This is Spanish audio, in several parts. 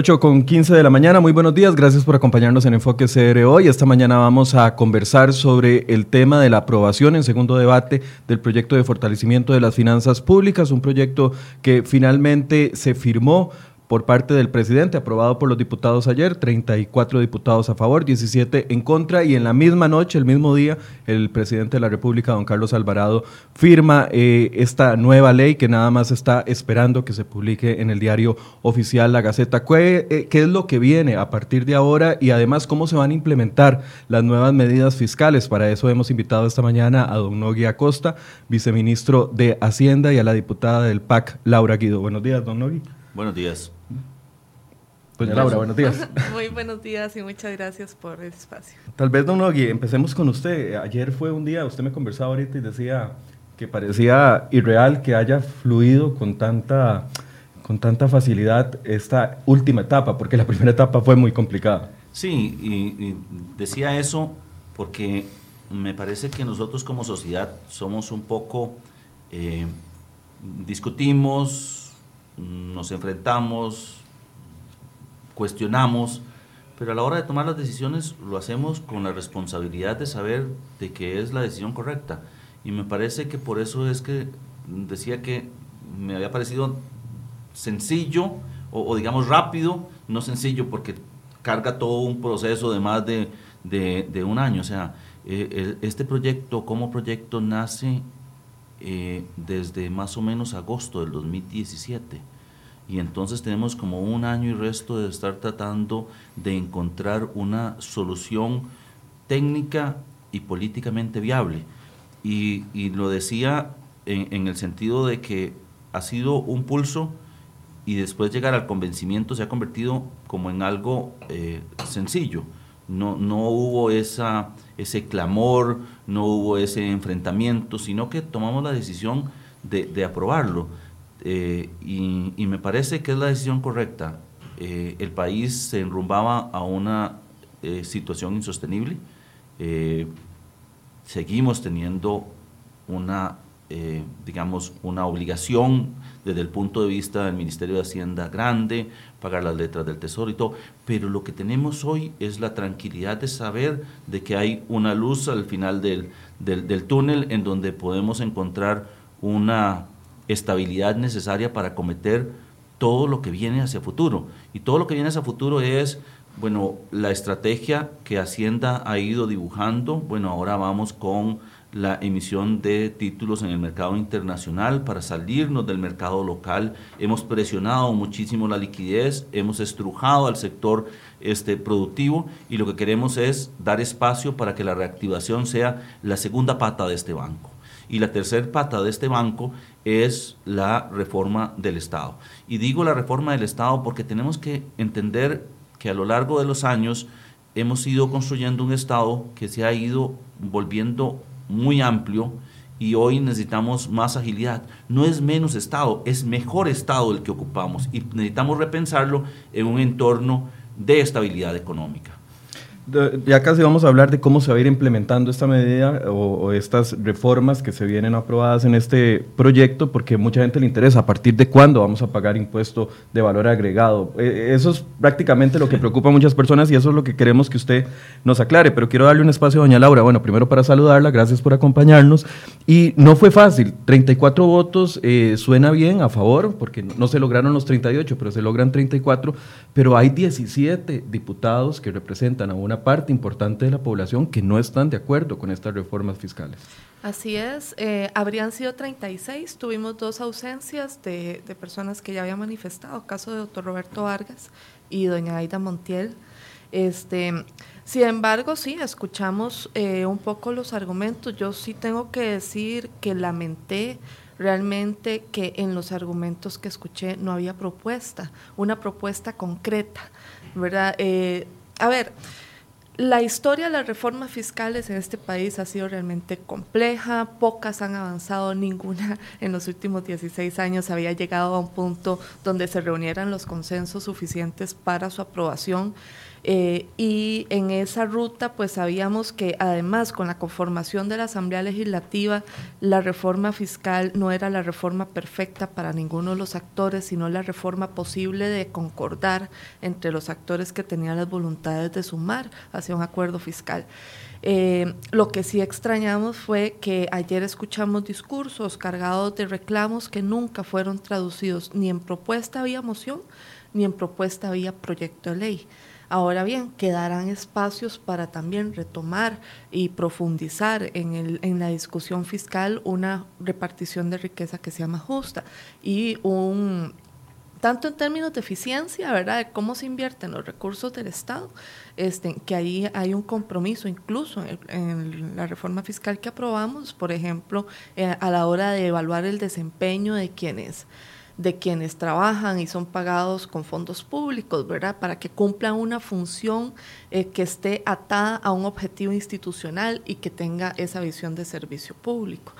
8 con 15 de la mañana, muy buenos días, gracias por acompañarnos en Enfoque CR hoy. Esta mañana vamos a conversar sobre el tema de la aprobación en segundo debate del proyecto de fortalecimiento de las finanzas públicas, un proyecto que finalmente se firmó por parte del presidente, aprobado por los diputados ayer, 34 diputados a favor, 17 en contra, y en la misma noche, el mismo día, el presidente de la República, don Carlos Alvarado, firma eh, esta nueva ley que nada más está esperando que se publique en el diario oficial La Gaceta. ¿Qué, eh, ¿Qué, es lo que viene a partir de ahora y además cómo se van a implementar las nuevas medidas fiscales? Para eso hemos invitado esta mañana a don Nogui Acosta, viceministro de Hacienda, y a la diputada del PAC, Laura Guido. Buenos días, don Nogui. Buenos días. Doña Laura, buenos días. Muy buenos días y muchas gracias por el espacio. Tal vez, don Nogui, empecemos con usted. Ayer fue un día, usted me conversaba ahorita y decía que parecía irreal que haya fluido con tanta, con tanta facilidad esta última etapa, porque la primera etapa fue muy complicada. Sí, y, y decía eso porque me parece que nosotros como sociedad somos un poco, eh, discutimos, nos enfrentamos, cuestionamos, pero a la hora de tomar las decisiones lo hacemos con la responsabilidad de saber de que es la decisión correcta. Y me parece que por eso es que decía que me había parecido sencillo o, o digamos rápido, no sencillo porque carga todo un proceso de más de, de, de un año. O sea, eh, este proyecto como proyecto nace eh, desde más o menos agosto del 2017 y entonces tenemos como un año y resto de estar tratando de encontrar una solución técnica y políticamente viable. Y, lo decía en, el sentido de que ha sido un pulso y después llegar al convencimiento se ha convertido como en algo eh, sencillo. No, no hubo esa, ese clamor, no hubo ese enfrentamiento, sino que tomamos la decisión de, de aprobarlo eh, y, me parece que es la decisión correcta. Eh, el país se enrumbaba a una eh, situación insostenible. Seguimos teniendo una, digamos, una obligación desde el punto de vista del Ministerio de Hacienda grande, pagar las letras del Tesoro y todo, pero lo que tenemos hoy es la tranquilidad de saber de que hay una luz al final del, del túnel en donde podemos encontrar una estabilidad necesaria para cometer todo lo que viene hacia futuro. Y todo lo que viene hacia futuro es, bueno, la estrategia que Hacienda ha ido dibujando. Bueno, ahora vamos con la emisión de títulos en el mercado internacional para salirnos del mercado local. Hemos presionado muchísimo la liquidez, hemos estrujado al sector este, productivo y lo que queremos es dar espacio para que la reactivación sea la segunda pata de este banco. Y la tercera pata de este banco es la reforma del Estado. Y digo la reforma del Estado porque tenemos que entender que a lo largo de los años hemos ido construyendo un Estado que se ha ido volviendo muy amplio y hoy necesitamos más agilidad. No es menos Estado, es mejor Estado el que ocupamos y necesitamos repensarlo en un entorno de estabilidad económica ya casi vamos a hablar de cómo se va a ir implementando esta medida o, o, estas reformas que se vienen aprobadas en este proyecto, porque mucha gente le interesa a partir de cuándo vamos a pagar impuesto de valor agregado. Eh, eso es prácticamente lo que preocupa a muchas personas y eso es lo que queremos que usted nos aclare. Pero quiero darle un espacio a doña Laura. Bueno, primero para saludarla, gracias por acompañarnos. Y no fue fácil, 34 votos eh, suena bien a favor, porque no se lograron los 38, pero se logran 34, pero hay 17 diputados que representan a una parte importante de la población que no están de acuerdo con estas reformas fiscales. Así es, eh, habrían sido 36, tuvimos dos ausencias de, personas que ya habían manifestado, caso de doctor Roberto Vargas y doña Aida Montiel. Este, sin embargo, sí, escuchamos eh, un poco los argumentos. Yo sí tengo que decir que lamenté realmente que en los argumentos que escuché no había propuesta, una propuesta concreta, ¿verdad? Eh, a ver, la historia de las reformas fiscales en este país ha sido realmente compleja, pocas han avanzado, ninguna en los últimos 16 años había llegado a un punto donde se reunieran los consensos suficientes para su aprobación. Eh, y en esa ruta, pues sabíamos que además con la conformación de la Asamblea Legislativa, la reforma fiscal no era la reforma perfecta para ninguno de los actores, sino la reforma posible de concordar entre los actores que tenían las voluntades de sumar hacia un acuerdo fiscal. Eh, lo que sí extrañamos fue que ayer escuchamos discursos cargados de reclamos que nunca fueron traducidos ni en propuesta vía moción ni en propuesta vía proyecto de ley. Ahora bien, quedarán espacios para también retomar y profundizar en, el, en la discusión fiscal una repartición de riqueza que sea más justa y un tanto en términos de eficiencia, ¿verdad? De cómo se invierten los recursos del Estado, este, que ahí hay un compromiso, incluso en, la reforma fiscal que aprobamos, por ejemplo, eh, a la hora de evaluar el desempeño de quienes de quienes trabajan y son pagados con fondos públicos, ¿verdad? Para que cumplan una función eh, que esté atada a un objetivo institucional y que tenga esa visión de servicio público.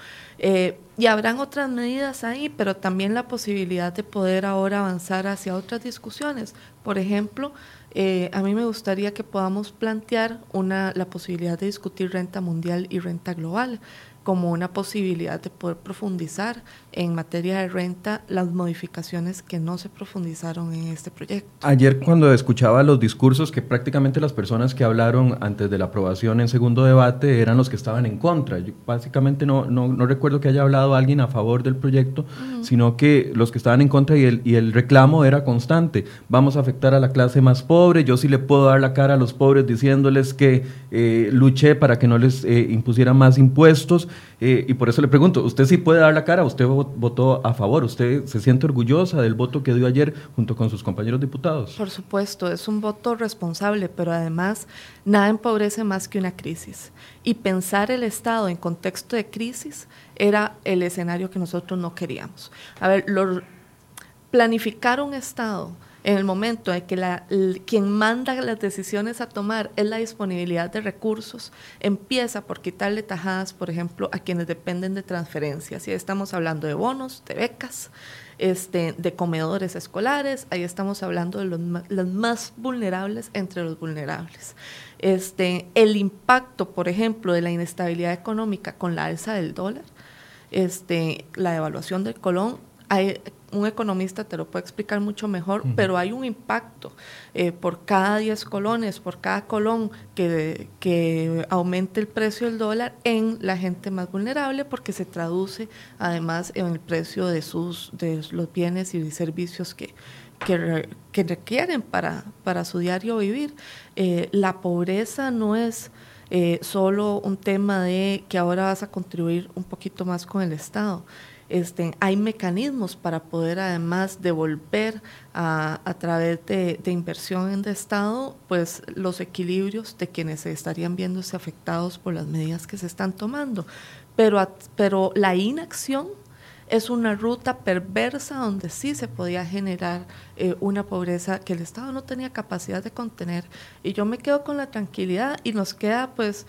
Eh, y habrán otras medidas ahí, pero también la posibilidad de poder ahora avanzar hacia otras discusiones. Por ejemplo, eh, a mí me gustaría que podamos plantear una, la posibilidad de discutir renta mundial y renta global como una posibilidad de poder profundizar en materia de renta las modificaciones que no se profundizaron en este proyecto. Ayer cuando escuchaba los discursos que prácticamente las personas que hablaron antes de la aprobación en segundo debate eran los que estaban en contra. Yo básicamente no, no, no recuerdo que haya hablado alguien a favor del proyecto, sino que los que estaban en contra y el, y el reclamo era constante. Vamos a afectar a la clase más pobre, yo sí le puedo dar la cara a los pobres diciéndoles que eh, luché para que no les eh, impusieran más impuestos eh, y por eso le pregunto, ¿usted sí puede dar la cara? ¿Usted votó a favor? ¿Usted se siente orgullosa del voto que dio ayer junto con sus compañeros diputados? Por supuesto, es un voto responsable, pero además nada empobrece más que una crisis. Y pensar el Estado en contexto de crisis era el escenario que nosotros no queríamos. A ver, planificar un Estado en el momento en que la, quien manda las decisiones a tomar es la disponibilidad de recursos, empieza por quitarle tajadas, por ejemplo, a quienes dependen de transferencias. Y estamos hablando de bonos, de becas, este, de comedores escolares, ahí estamos hablando de los, los más vulnerables entre los vulnerables. Este, el impacto, por ejemplo, de la inestabilidad económica con la alza del dólar, este, la devaluación del colón, hay, un economista te lo puede explicar mucho mejor, pero hay un impacto eh, por cada 10 colones, por cada colón que, que aumente el precio del dólar en la gente más vulnerable, porque se traduce además en el precio de, sus, de los bienes y servicios que, que, requieren para, para su diario vivir. Eh, la pobreza no es... Eh, solo un tema de que ahora vas a contribuir un poquito más con el Estado. Este, hay mecanismos para poder además devolver a, a través de, inversión en el Estado pues los equilibrios de quienes se estarían viéndose afectados por las medidas que se están tomando. Pero, pero la inacción es una ruta perversa donde sí se podía generar eh, una pobreza que el Estado no tenía capacidad de contener. Y yo me quedo con la tranquilidad y nos queda pues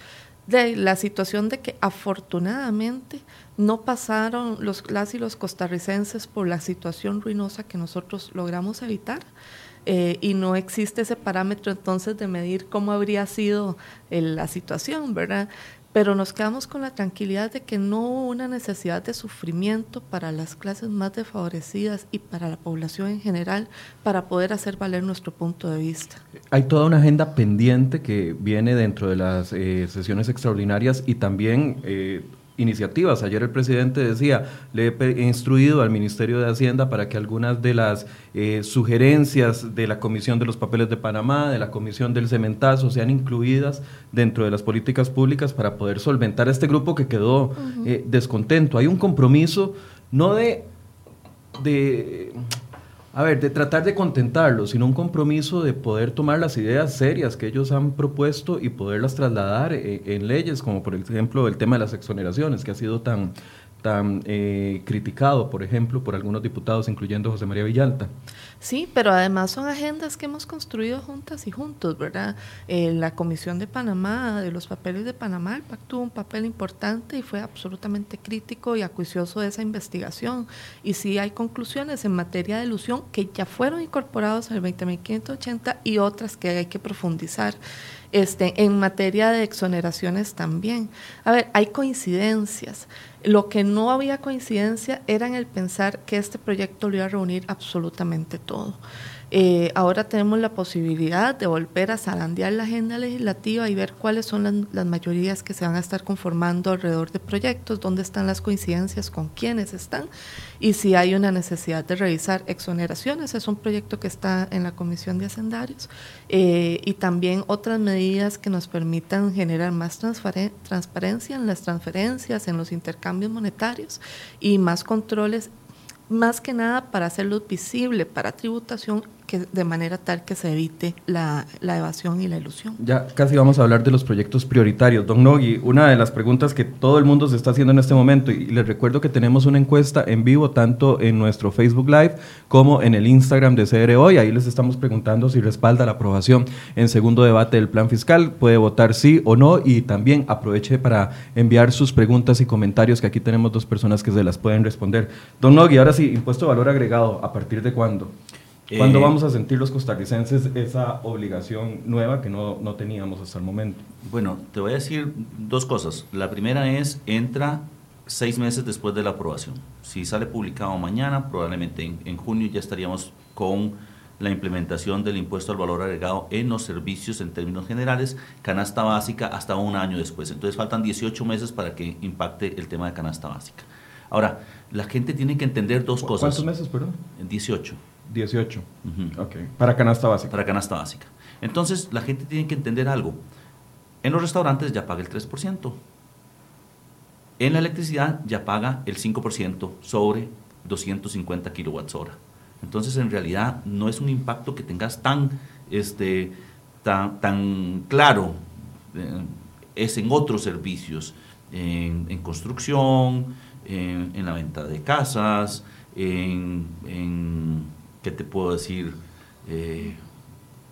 de la situación de que afortunadamente no pasaron los, las los costarricenses por la situación ruinosa que nosotros logramos evitar. Eh, y no existe ese parámetro entonces de medir cómo habría sido eh, la situación, ¿verdad? Pero nos quedamos con la tranquilidad de que no hubo una necesidad de sufrimiento para las clases más desfavorecidas y para la población en general para poder hacer valer nuestro punto de vista. Hay toda una agenda pendiente que viene dentro de las eh, sesiones extraordinarias y también iniciativas. Ayer el presidente decía, le he instruido al Ministerio de Hacienda para que algunas de las eh, sugerencias de la Comisión de los Papeles de Panamá, de la Comisión del Cementazo, sean incluidas dentro de las políticas públicas para poder solventar a este grupo que quedó eh, descontento. Hay un compromiso no de, de a ver, de tratar de contentarlos, sino un compromiso de poder tomar las ideas serias que ellos han propuesto y poderlas trasladar eh, en, leyes, como por ejemplo el tema de las exoneraciones, que ha sido tan, tan eh, criticado, por ejemplo, por algunos diputados, incluyendo José María Villalta. Sí, pero además son agendas que hemos construido juntas y juntos, ¿verdad? Eh, la Comisión de Panamá, de los papeles de Panamá, el PAC tuvo un papel importante y fue absolutamente crítico y acuicioso de esa investigación. Y sí hay conclusiones en materia de ilusión que ya fueron incorporados en el 20.580 y otras que hay que profundizar. Este, en materia de exoneraciones también. A ver, hay coincidencias. Lo que no había coincidencia era en el pensar que este proyecto lo iba a reunir absolutamente todo. Eh, ahora tenemos la posibilidad de volver a zarandear la agenda legislativa y ver cuáles son las, mayorías que se van a estar conformando alrededor de proyectos, dónde están las coincidencias, con quiénes están y si hay una necesidad de revisar exoneraciones. Es un proyecto que está en la Comisión de Hacendarios eh, y también otras medidas que nos permitan generar más transparencia en las transferencias, en los intercambios monetarios y más controles más que nada para hacerlo visible para tributación de manera tal que se evite la, evasión y la ilusión. Ya casi vamos a hablar de los proyectos prioritarios. Don Nogui, una de las preguntas que todo el mundo se está haciendo en este momento, y les recuerdo que tenemos una encuesta en vivo tanto en nuestro Facebook Live como en el Instagram de CR Hoy. Ahí les estamos preguntando si respalda la aprobación en segundo debate del plan fiscal. Puede votar sí o no y también aproveche para enviar sus preguntas y comentarios, que aquí tenemos dos personas que se las pueden responder. Don Nogui, ahora sí, impuesto de valor agregado, ¿a partir de cuándo? ¿Cuándo eh, vamos a sentir los costarricenses esa obligación nueva que no, no, teníamos hasta el momento? Bueno, te voy a decir dos cosas. La primera es, entra seis meses después de la aprobación. Si sale publicado mañana, probablemente en, en junio ya estaríamos con la implementación del impuesto al valor agregado en los servicios en términos generales, canasta básica hasta un año después. Entonces faltan 18 meses para que impacte el tema de canasta básica. Ahora, la gente tiene que entender dos cosas. ¿Cuántos meses, perdón? 18. 18. Para canasta básica. Para canasta básica. Entonces, la gente tiene que entender algo. En los restaurantes ya paga el 3%. En la electricidad ya paga el 5% sobre 250 kilowatts hora. Entonces, en realidad, no es un impacto que tengas tan, este, tan, tan claro. Eh, es en otros servicios, en, construcción, en, la venta de casas, en ¿qué te puedo decir? Eh,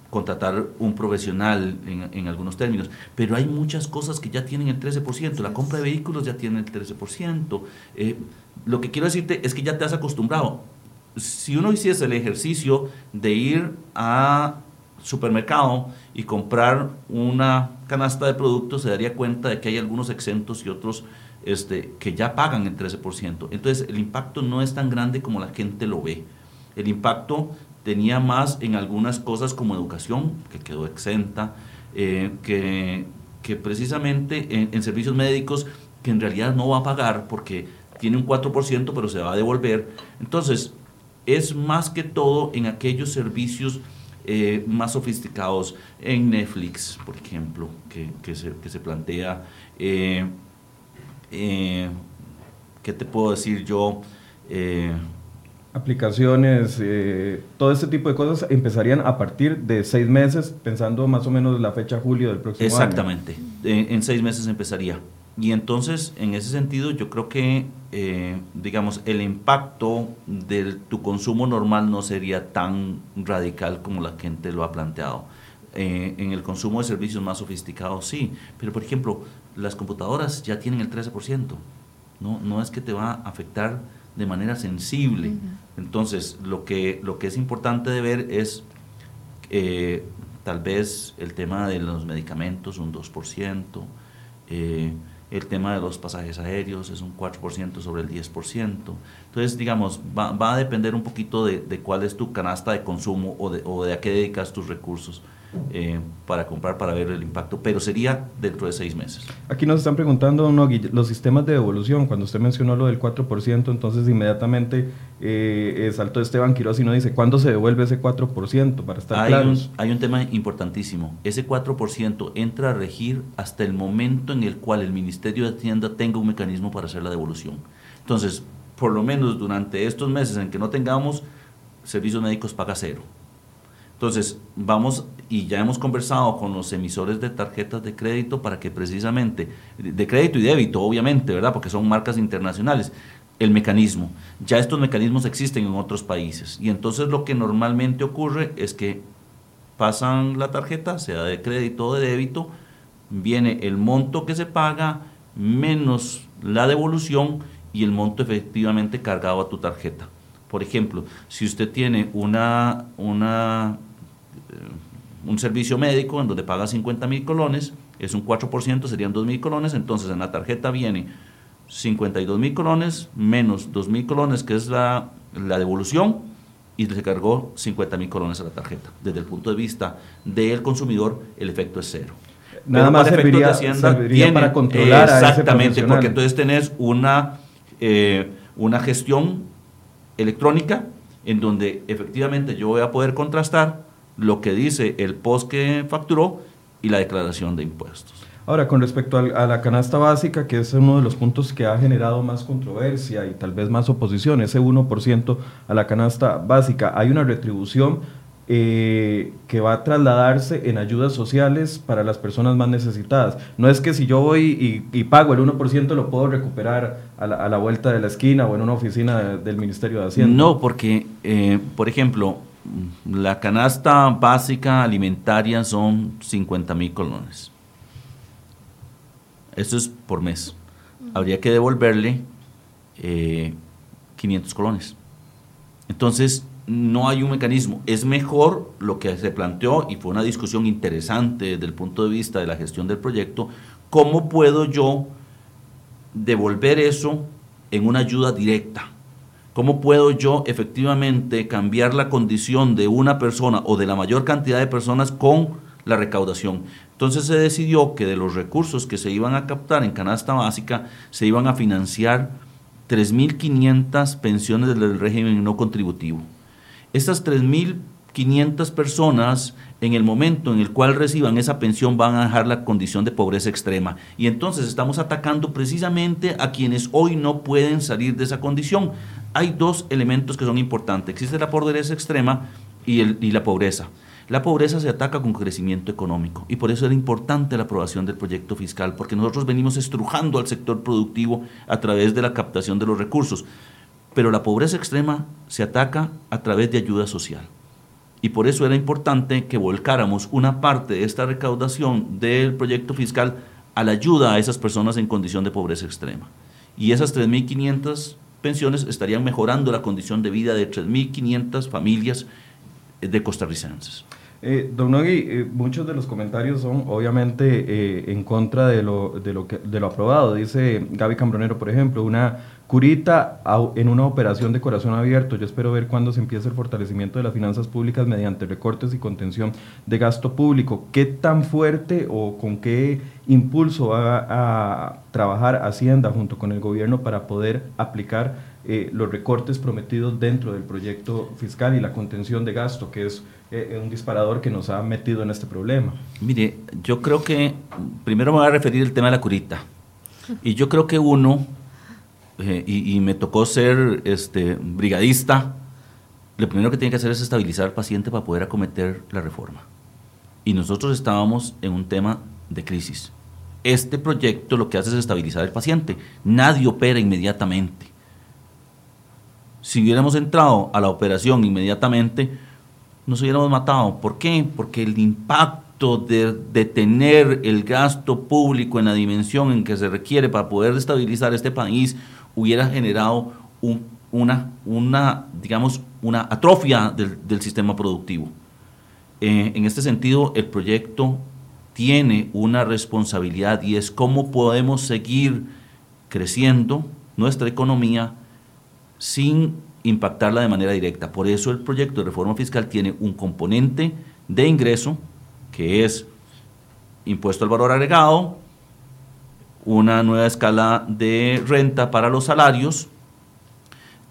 contratar un profesional en, algunos términos, pero hay muchas cosas que ya tienen el 13%, la compra de vehículos ya tiene el 13%, eh, lo que quiero decirte es que ya te has acostumbrado. Si uno hiciese el ejercicio de ir a supermercado y comprar una canasta de productos, se daría cuenta de que hay algunos exentos y otros este, que ya pagan el 13%. Entonces el impacto no es tan grande como la gente lo ve. El impacto tenía más en algunas cosas como educación, que quedó exenta, eh, que, que, precisamente en, servicios médicos, que en realidad no va a pagar porque tiene un 4%, pero se va a devolver. Entonces, es más que todo en aquellos servicios eh, más sofisticados, en Netflix, por ejemplo, que, que, se, que se, plantea. Eh, ¿Qué te puedo decir yo? Aplicaciones, eh, todo este tipo de cosas empezarían a partir de seis meses, pensando más o menos la fecha julio del próximo año. Exactamente, en, seis meses empezaría. Y entonces, en ese sentido, yo creo que, eh, digamos, el impacto de tu consumo normal no sería tan radical como la gente lo ha planteado. Eh, en el consumo de servicios más sofisticados, sí. Pero, por ejemplo, las computadoras ya tienen el 13%. No, no es que te va a afectar de manera sensible. Entonces, lo que, lo que es importante de ver es eh, tal vez el tema de los medicamentos, un 2%, eh, el tema de los pasajes aéreos es un 4% sobre el 10%. Entonces, digamos, va, va a depender un poquito de, de, cuál es tu canasta de consumo o de, o de a qué dedicas tus recursos. Eh, para comprar para ver el impacto, pero sería dentro de seis meses. Aquí nos están preguntando, no, los sistemas de devolución, cuando usted mencionó lo del 4%, entonces inmediatamente eh, saltó Esteban Quiroz y nos dice, ¿cuándo se devuelve ese 4% para estar hay claros? Un, hay un tema importantísimo, ese 4% entra a regir hasta el momento en el cual el Ministerio de Hacienda tenga un mecanismo para hacer la devolución. Entonces, por lo menos durante estos meses en que no tengamos, servicios médicos paga cero Entonces, vamos y ya hemos conversado con los emisores de tarjetas de crédito para que precisamente, de crédito y débito, obviamente, ¿verdad? Porque son marcas internacionales, el mecanismo. Ya estos mecanismos existen en otros países. Y entonces lo que normalmente ocurre es que pasan la tarjeta, sea de crédito o de débito, viene el monto que se paga menos la devolución y el monto efectivamente cargado a tu tarjeta. Por ejemplo, si usted tiene una, una un servicio médico en donde paga 50 mil colones, es un 4%, serían 2 mil colones, entonces en la tarjeta viene 52 mil colones menos 2 mil colones, que es la, devolución, y se cargó 50 mil colones a la tarjeta. Desde el punto de vista del consumidor, el efecto es cero. Nada más serviría, para controlar Exactamente, porque entonces tenés una, eh, una gestión electrónica en donde efectivamente yo voy a poder contrastar lo que dice el post que facturó y la declaración de impuestos. Ahora, con respecto a, la canasta básica, que es uno de los puntos que ha generado más controversia y tal vez más oposición, ese 1% a la canasta básica, hay una retribución eh, que va a trasladarse en ayudas sociales para las personas más necesitadas. No es que si yo voy y, pago el 1% lo puedo recuperar a la, vuelta de la esquina o en una oficina del Ministerio de Hacienda. No, porque, eh, por ejemplo, la canasta básica alimentaria son 50 mil colones. Eso es por mes. Habría que devolverle 500 eh, colones. Entonces, no hay un mecanismo. Es mejor lo que se planteó, y fue una discusión interesante desde el punto de vista de la gestión del proyecto, cómo puedo yo devolver eso en una ayuda directa ¿Cómo puedo yo efectivamente cambiar la condición de una persona o de la mayor cantidad de personas con la recaudación? Entonces se decidió que de los recursos que se iban a captar en canasta básica se iban a financiar 3.500 pensiones del régimen no contributivo. Estas 3.500 personas en el momento en el cual reciban esa pensión van a dejar la condición de pobreza extrema. Y entonces estamos atacando precisamente a quienes hoy no pueden salir de esa condición. Hay dos elementos que son importantes. Existe la pobreza extrema y, la pobreza. La pobreza se ataca con crecimiento económico y por eso era importante la aprobación del proyecto fiscal, porque nosotros venimos estrujando al sector productivo a través de la captación de los recursos. Pero la pobreza extrema se ataca a través de ayuda social. Y por eso era importante que volcáramos una parte de esta recaudación del proyecto fiscal a la ayuda a esas personas en condición de pobreza extrema. Y esas 3.500 pensiones estarían mejorando la condición de vida de 3.500 familias de costarricenses. Eh, don Nogui, eh, muchos de los comentarios son obviamente eh, en contra de lo, de, lo que, de lo aprobado. Dice Gaby Cambronero, por ejemplo, una curita en una operación de corazón abierto. Yo espero ver cuándo se empieza el fortalecimiento de las finanzas públicas mediante recortes y contención de gasto público. ¿Qué tan fuerte o con qué impulso va a trabajar Hacienda junto con el gobierno para poder aplicar eh, los recortes prometidos dentro del proyecto fiscal y la contención de gasto, que es eh, un disparador que nos ha metido en este problema. Mire, yo creo que primero me voy a referir al tema de la curita. Y yo creo que uno, eh, y, me tocó ser este, brigadista, lo primero que tiene que hacer es estabilizar al paciente para poder acometer la reforma. Y nosotros estábamos en un tema de crisis. Este proyecto lo que hace es estabilizar al paciente. Nadie opera inmediatamente. Si hubiéramos entrado a la operación inmediatamente, nos hubiéramos matado. ¿Por qué? Porque el impacto de detener el gasto público en la dimensión en que se requiere para poder estabilizar este país hubiera generado una, una, digamos, una atrofia del, sistema productivo. Eh, en este sentido, el proyecto tiene una responsabilidad y es cómo podemos seguir creciendo nuestra economía sin impactarla de manera directa. Por eso el proyecto de reforma fiscal tiene un componente de ingreso, que es impuesto al valor agregado, una nueva escala de renta para los salarios,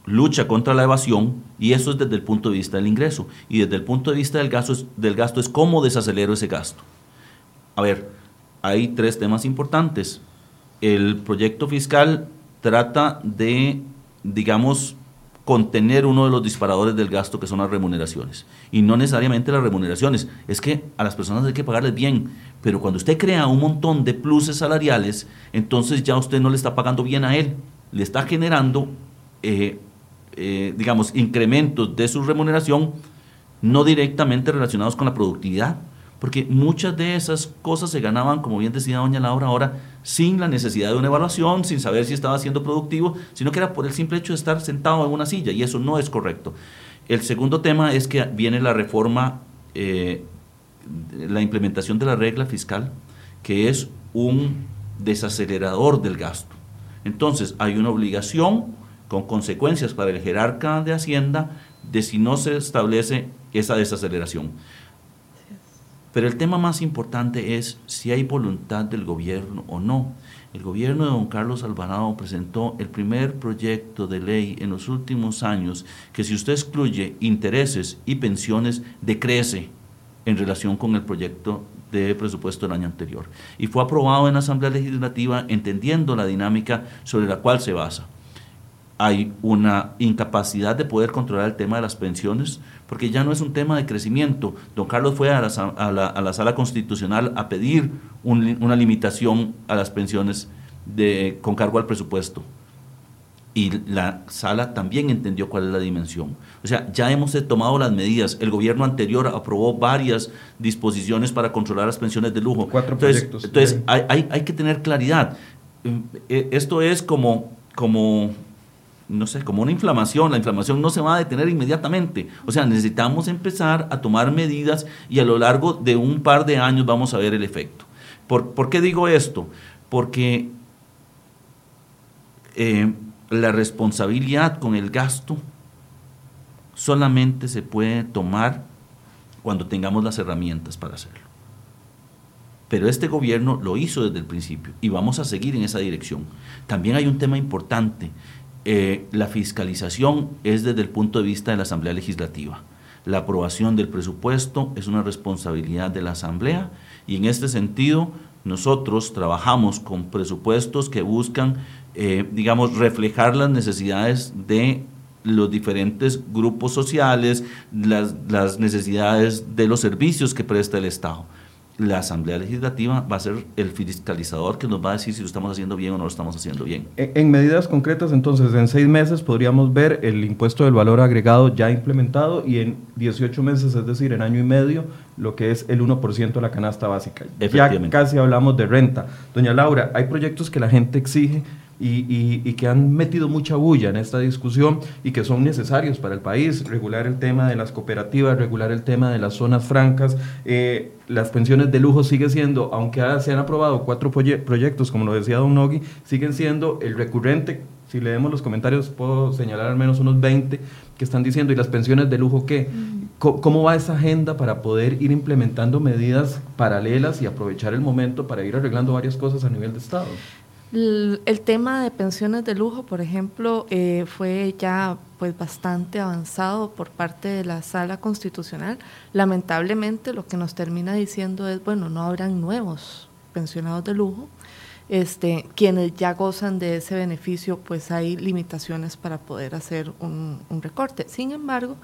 lucha contra la evasión, y eso es desde el punto de vista del ingreso. Y desde el punto de vista del gasto es, del gasto es cómo desacelero ese gasto. A ver, hay tres temas importantes. El proyecto fiscal trata de digamos, contener uno de los disparadores del gasto que son las remuneraciones. Y no necesariamente las remuneraciones, es que a las personas hay que pagarles bien, pero cuando usted crea un montón de pluses salariales, entonces ya usted no le está pagando bien a él, le está generando, eh, eh, digamos, incrementos de su remuneración no directamente relacionados con la productividad, porque muchas de esas cosas se ganaban, como bien decía doña Laura ahora, sin la necesidad de una evaluación, sin saber si estaba siendo productivo, sino que era por el simple hecho de estar sentado en una silla, y eso no es correcto. El segundo tema es que viene la reforma, eh, la implementación de la regla fiscal, que es un desacelerador del gasto. Entonces, hay una obligación con consecuencias para el jerarca de Hacienda de si no se establece esa desaceleración. Pero el tema más importante es si hay voluntad del gobierno o no. El gobierno de don Carlos Alvarado presentó el primer proyecto de ley en los últimos años que si usted excluye intereses y pensiones, decrece en relación con el proyecto de presupuesto del año anterior. Y fue aprobado en la Asamblea Legislativa entendiendo la dinámica sobre la cual se basa hay una incapacidad de poder controlar el tema de las pensiones, porque ya no es un tema de crecimiento. Don Carlos fue a la, sala constitucional a pedir una limitación a las pensiones de, con cargo al presupuesto. Y la sala también entendió cuál es la dimensión. O sea, ya hemos tomado las medidas. El gobierno anterior aprobó varias disposiciones para controlar las pensiones de lujo. Cuatro entonces, proyectos. Entonces, hay, hay, hay que tener claridad. Eh, esto es como, como no sé, como una inflamación. La inflamación no se va a detener inmediatamente. O sea, necesitamos empezar a tomar medidas y a lo largo de un par de años vamos a ver el efecto. ¿Por, qué digo esto? Porque eh, la responsabilidad con el gasto solamente se puede tomar cuando tengamos las herramientas para hacerlo. Pero este gobierno lo hizo desde el principio y vamos a seguir en esa dirección. También hay un tema importante eh, la fiscalización es desde el punto de vista de la Asamblea Legislativa. La aprobación del presupuesto es una responsabilidad de la Asamblea y en este sentido nosotros trabajamos con presupuestos que buscan, eh, digamos, reflejar las necesidades de los diferentes grupos sociales, las necesidades de los servicios que presta el Estado la Asamblea Legislativa va a ser el fiscalizador que nos va a decir si lo estamos haciendo bien o no lo estamos haciendo bien. En, medidas concretas, entonces, en seis meses podríamos ver el impuesto del valor agregado ya implementado y en 18 meses, es decir, en año y medio, lo que es el 1% de la canasta básica. Ya casi hablamos de renta. Doña Laura, hay proyectos que la gente exige y, que han metido mucha bulla en esta discusión y que son necesarios para el país, regular el tema de las cooperativas, regular el tema de las zonas francas, eh, las pensiones de lujo sigue siendo, aunque se han aprobado cuatro proyectos, como lo decía Don Nogui, siguen siendo el recurrente, si leemos los comentarios puedo señalar al menos unos 20 que están diciendo, ¿y las pensiones de lujo qué? ¿Cómo va esa agenda para poder ir implementando medidas paralelas y aprovechar el momento para ir arreglando varias cosas a nivel de Estado? El, tema de pensiones de lujo, por ejemplo, eh, fue ya pues bastante avanzado por parte de la sala constitucional. Lamentablemente lo que nos termina diciendo es, bueno, no habrán nuevos pensionados de lujo. Este, quienes ya gozan de ese beneficio, pues hay limitaciones para poder hacer un, un recorte. Sin embargo,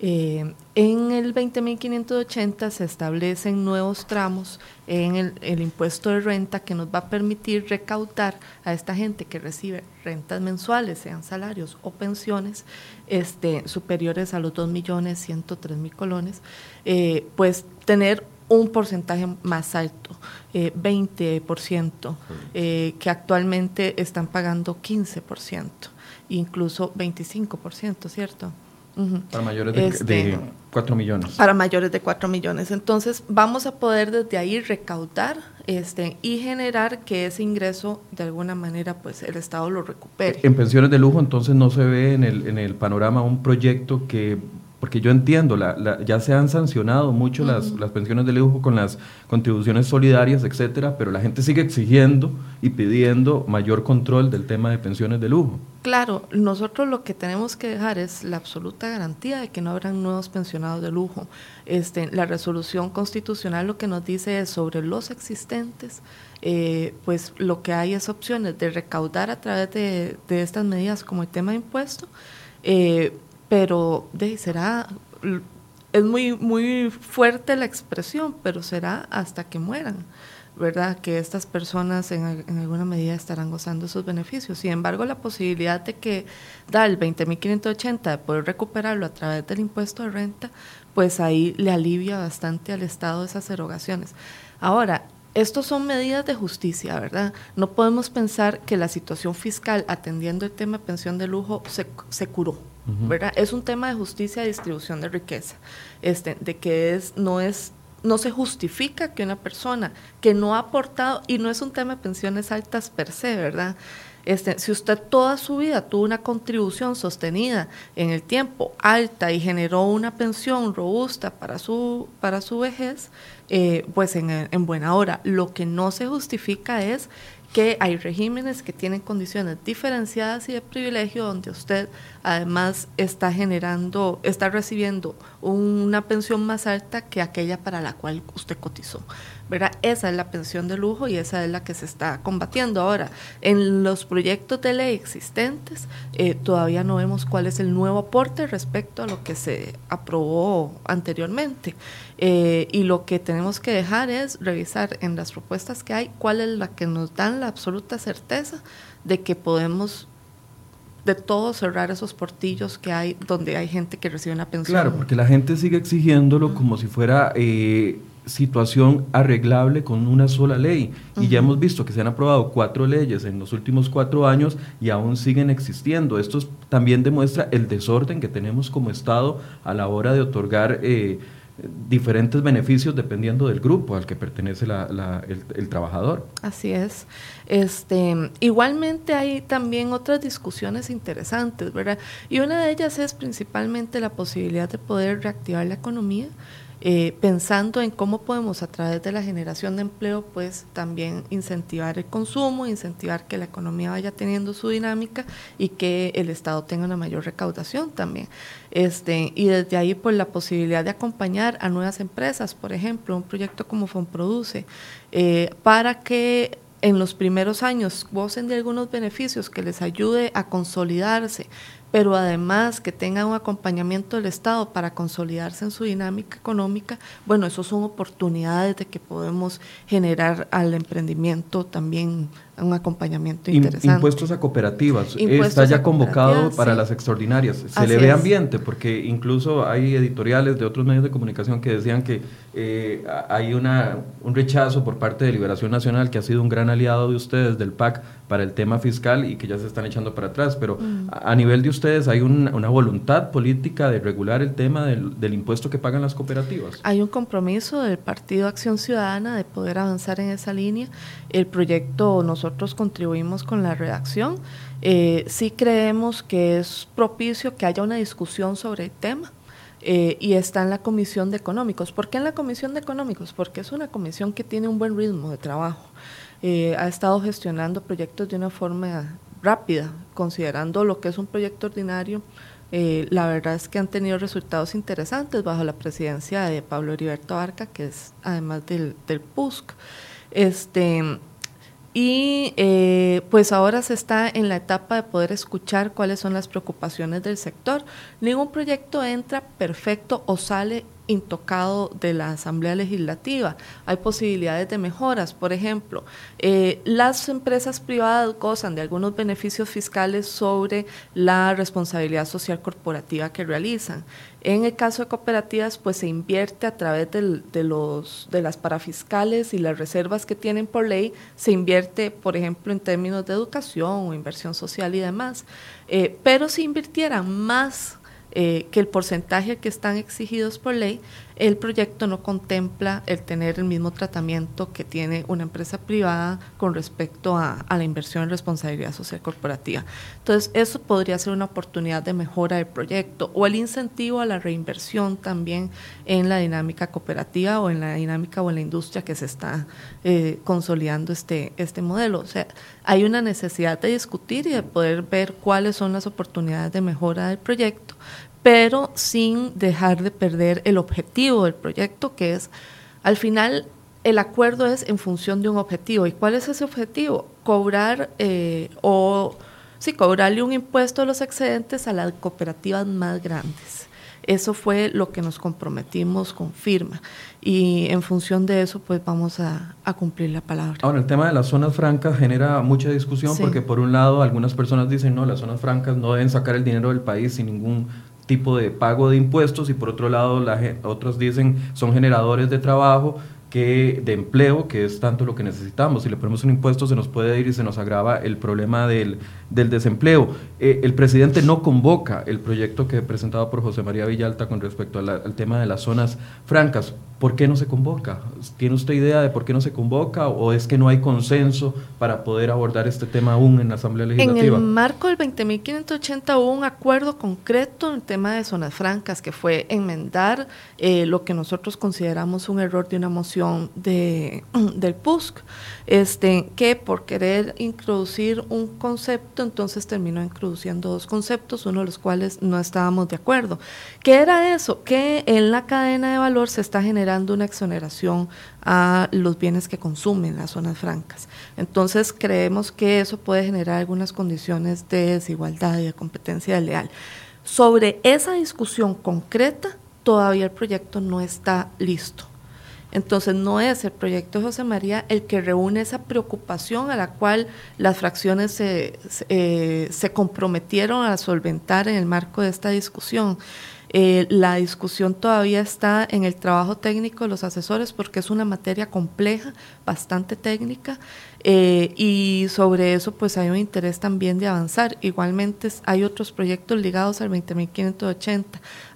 eh, en el 20.580 se establecen nuevos tramos en el, impuesto de renta que nos va a permitir recaudar a esta gente que recibe rentas mensuales, sean salarios o pensiones, este, superiores a los 2.103.000 colones, eh, pues tener un porcentaje más alto, 20%, eh, que actualmente están pagando 15%, incluso 25%, ¿cierto? Para mayores de, 4 este, millones. Para mayores de 4 millones. Entonces, vamos a poder desde ahí recaudar este, y generar que ese ingreso, de alguna manera, pues el Estado lo recupere. En pensiones de lujo, entonces, no se ve en el, en el panorama un proyecto que porque yo entiendo, la, ya se han sancionado mucho las, las, pensiones de lujo con las contribuciones solidarias, etcétera, pero la gente sigue exigiendo y pidiendo mayor control del tema de pensiones de lujo. Claro, nosotros lo que tenemos que dejar es la absoluta garantía de que no habrán nuevos pensionados de lujo. Este, la resolución constitucional lo que nos dice es sobre los existentes, eh, pues lo que hay es opciones de recaudar a través de, de estas medidas como el tema de impuesto Eh, pero de, será, es muy, muy fuerte la expresión, pero será hasta que mueran. ¿verdad? Que estas personas en, en, alguna medida estarán gozando esos beneficios. Sin embargo, la posibilidad de que da el 20.580 de poder recuperarlo a través del impuesto de renta, pues ahí le alivia bastante al Estado esas erogaciones. Ahora, estos son medidas de justicia, ¿verdad? No podemos pensar que la situación fiscal atendiendo el tema de pensión de lujo se, se curó, Es un tema de justicia y distribución de riqueza, este, de que es, no es no se justifica que una persona que no ha aportado, y no es un tema de pensiones altas per se, ¿verdad? Este, si usted toda su vida tuvo una contribución sostenida en el tiempo alta y generó una pensión robusta para su, para su vejez, eh, pues en, en buena hora. Lo que no se justifica es que hay regímenes que tienen condiciones diferenciadas y de privilegio donde usted además está generando, está recibiendo una pensión más alta que aquella para la cual usted cotizó. ¿verdad? Esa es la pensión de lujo y esa es la que se está combatiendo. Ahora, en los proyectos de ley existentes, eh, todavía no vemos cuál es el nuevo aporte respecto a lo que se aprobó anteriormente. Eh, y lo que tenemos que dejar es revisar en las propuestas que hay cuál es la que nos dan la absoluta certeza de que podemos de todo cerrar esos portillos que hay donde hay gente que recibe una pensión. Claro, porque la gente sigue exigiéndolo como si fuera eh, situación arreglable con una sola ley. Y ya hemos visto que se han aprobado cuatro leyes en los últimos cuatro años y aún siguen existiendo. Esto también demuestra el desorden que tenemos como Estado a la hora de otorgar eh, diferentes beneficios dependiendo del grupo al que pertenece el, trabajador. Así es. Este, igualmente hay también otras discusiones interesantes, ¿verdad? Y una de ellas es principalmente la posibilidad de poder reactivar la economía eh, pensando en cómo podemos a través de la generación de empleo, pues también incentivar el consumo, incentivar que la economía vaya teniendo su dinámica y que el Estado tenga una mayor recaudación también. Este, y desde ahí, pues la posibilidad de acompañar a nuevas empresas, por ejemplo, un proyecto como Fonproduce, eh, para que en los primeros años gocen de algunos beneficios que les ayude a consolidarse, pero además que tengan un acompañamiento del Estado para consolidarse en su dinámica económica, bueno, eso son oportunidades de que podemos generar al emprendimiento también un acompañamiento interesante. Impuestos a cooperativas. Está ya convocado para las extraordinarias. Se le ve ambiente, porque incluso hay editoriales de otros medios de comunicación que decían que eh, hay una, un rechazo por parte de Liberación Nacional, que ha sido un gran aliado de ustedes, del PAC, para el tema fiscal y que ya se están echando para atrás. Pero mm. a, nivel de ustedes, ¿hay una voluntad política de regular el tema del, del impuesto que pagan las cooperativas? Hay un compromiso del Partido Acción Ciudadana de poder avanzar en esa línea. El proyecto nos nosotros contribuimos con la redacción. Eh, sí creemos que es propicio que haya una discusión sobre el tema. Eh, y está en la Comisión de Económicos. ¿Por qué en la Comisión de Económicos? Porque es una comisión que tiene un buen ritmo de trabajo. Eh, ha estado gestionando proyectos de una forma rápida, considerando lo que es un proyecto ordinario. la verdad es que han tenido resultados interesantes bajo la presidencia de Pablo Heriberto Arca, que es además del, del PUSC. Este, y eh, pues ahora se está en la etapa de poder escuchar cuáles son las preocupaciones del sector. Ningún proyecto entra perfecto o sale intocado de la Asamblea Legislativa. Hay posibilidades de mejoras. Por ejemplo, eh, las empresas privadas gozan de algunos beneficios fiscales sobre la responsabilidad social corporativa que realizan. En el caso de cooperativas, pues se invierte a través de, los, de las parafiscales y las reservas que tienen por ley, se invierte, por ejemplo, en términos de educación o inversión social y demás. Eh, pero si invirtieran más eh, que el porcentaje que están exigidos por ley, el proyecto no contempla el tener el mismo tratamiento que tiene una empresa privada con respecto a, la inversión en responsabilidad social corporativa. Entonces, eso podría ser una oportunidad de mejora del proyecto o el incentivo a la reinversión también en la dinámica cooperativa o en la dinámica o en la industria que se está eh, consolidando este, este modelo. O sea, hay una necesidad de discutir y de poder ver cuáles son las oportunidades de mejora del proyecto pero sin dejar de perder el objetivo del proyecto, que es, al final, el acuerdo es en función de un objetivo. ¿Y cuál es ese objetivo? Cobrar eh, o sí, cobrarle un impuesto a los excedentes a las cooperativas más grandes. Eso fue lo que nos comprometimos con firma y en función de eso pues vamos a, cumplir la palabra. Ahora, el tema de las zonas francas genera mucha discusión porque por un lado algunas personas dicen no, las zonas francas no deben sacar el dinero del país sin ningún tipo de pago de impuestos y por otro lado la, otros dicen son generadores de trabajo que de empleo, que es tanto lo que necesitamos. Si le ponemos un impuesto se nos puede ir y se nos agrava el problema del, del desempleo. Eh, el presidente no convoca el proyecto que presentado por José María Villalta con respecto al tema de las zonas francas. ¿Por qué no se convoca? ¿Tiene usted idea de por qué no se convoca o es que no hay consenso para poder abordar este tema aún en la Asamblea Legislativa? En el marco del 20.580 hubo un acuerdo concreto en el tema de zonas francas que fue enmendar eh, lo que nosotros consideramos un error de una moción de, del PUSC, este, que por querer introducir un concepto, entonces terminó introduciendo dos conceptos, uno de los cuales no estábamos de acuerdo. ¿Qué era eso? Que en la cadena de valor se está generando una exoneración a los bienes que consumen las zonas francas. Entonces creemos que eso puede generar algunas condiciones de desigualdad y de competencia leal. Sobre esa discusión concreta, todavía el proyecto no está listo. Entonces no es el proyecto de José María el que reúne esa preocupación a la cual las fracciones se, se, eh, se comprometieron a solventar en el marco de esta discusión. Eh, la discusión todavía está en el trabajo técnico de los asesores porque es una materia compleja, bastante técnica, eh, y sobre eso pues hay un interés también de avanzar. Igualmente hay otros proyectos ligados al 20.580.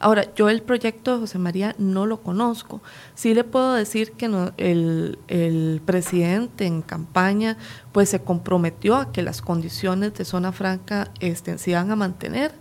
Ahora, yo el proyecto de José María no lo conozco. Sí le puedo decir que el, el presidente en campaña pues se comprometió a que las condiciones de zona franca este, se iban a mantener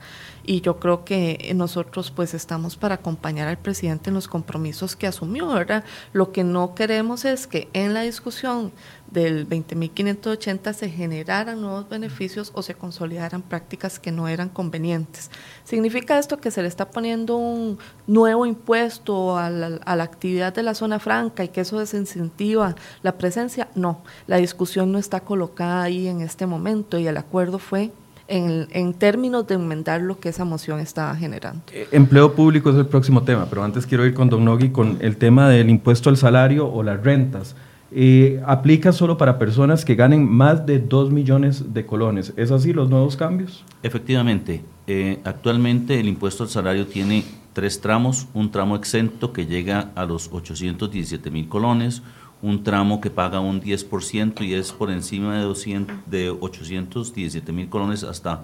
y yo creo que nosotros pues estamos para acompañar al presidente en los compromisos que asumió, ¿verdad? Lo que no queremos es que en la discusión del 20.580 se generaran nuevos beneficios o se consolidaran prácticas que no eran convenientes. ¿Significa esto que se le está poniendo un nuevo impuesto a la, a la actividad de la zona franca y que eso desincentiva la presencia? No, la discusión no está colocada ahí en este momento y el acuerdo fue en, términos de enmendar lo que esa moción estaba generando. Eh, empleo público es el próximo tema, pero antes quiero ir con Don Nogui con el tema del impuesto al salario o las rentas. Eh, aplica solo para personas que ganen más de 2 millones de colones. ¿Es así los nuevos cambios? Efectivamente. Eh, actualmente el impuesto al salario tiene tres tramos. Un tramo exento que llega a los 817 mil colones, un tramo que paga un 10% y es por encima de, 200, de 817 mil colones hasta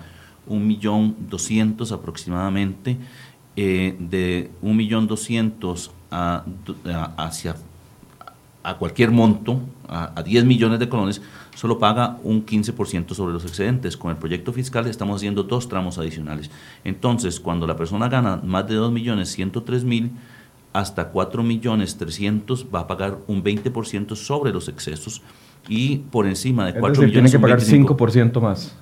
1.200.000 aproximadamente, eh, de 1.200.000 a, a, hacia a cualquier monto, a, a 10 millones de colones, solo paga un 15% sobre los excedentes. Con el proyecto fiscal estamos haciendo dos tramos adicionales. Entonces, cuando la persona gana más de 2.103.000, hasta 4 millones 300 va a pagar un 20% sobre los excesos y por encima de 4 millones tiene que pagar 5% más.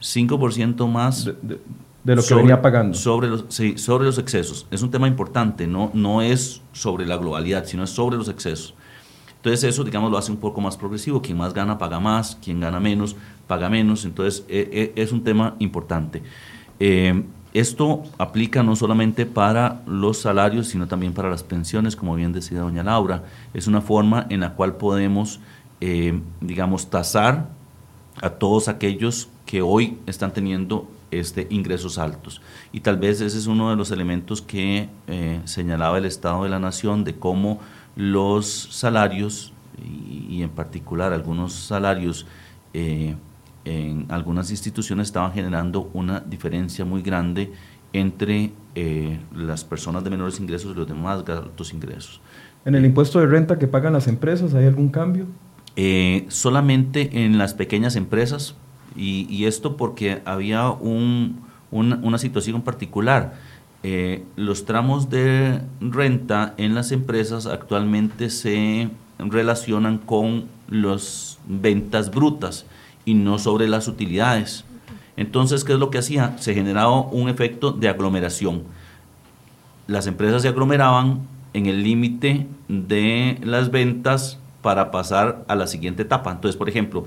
5% más de, lo que venía pagando. Sobre los, sí, sobre los excesos. Es un tema importante, no, no es sobre la globalidad, sino es sobre los excesos. Entonces eso, digamos, lo hace un poco más progresivo. Quien más gana, paga más. Quien gana menos, paga menos. Entonces e, e, es un tema importante. Eh, esto aplica no solamente para los salarios, sino también para las pensiones, como bien decía doña Laura. Es una forma en la cual podemos, eh, digamos, tasar a todos aquellos que hoy están teniendo este, ingresos altos. Y tal vez ese es uno de los elementos que eh, señalaba el Estado de la Nación de cómo los salarios, y, en particular algunos salarios eh, en algunas instituciones estaban generando una diferencia muy grande entre eh, las personas de menores ingresos y los de más altos ingresos. ¿En el impuesto de renta que pagan las empresas hay algún cambio? Eh, solamente en las pequeñas empresas y, esto porque había un, una situación particular. Eh, los tramos de renta en las empresas actualmente se relacionan con las ventas brutas y no sobre las utilidades. Entonces, ¿qué es lo que hacía? Se generaba un efecto de aglomeración. Las empresas se aglomeraban en el límite de las ventas para pasar a la siguiente etapa. Entonces, por ejemplo,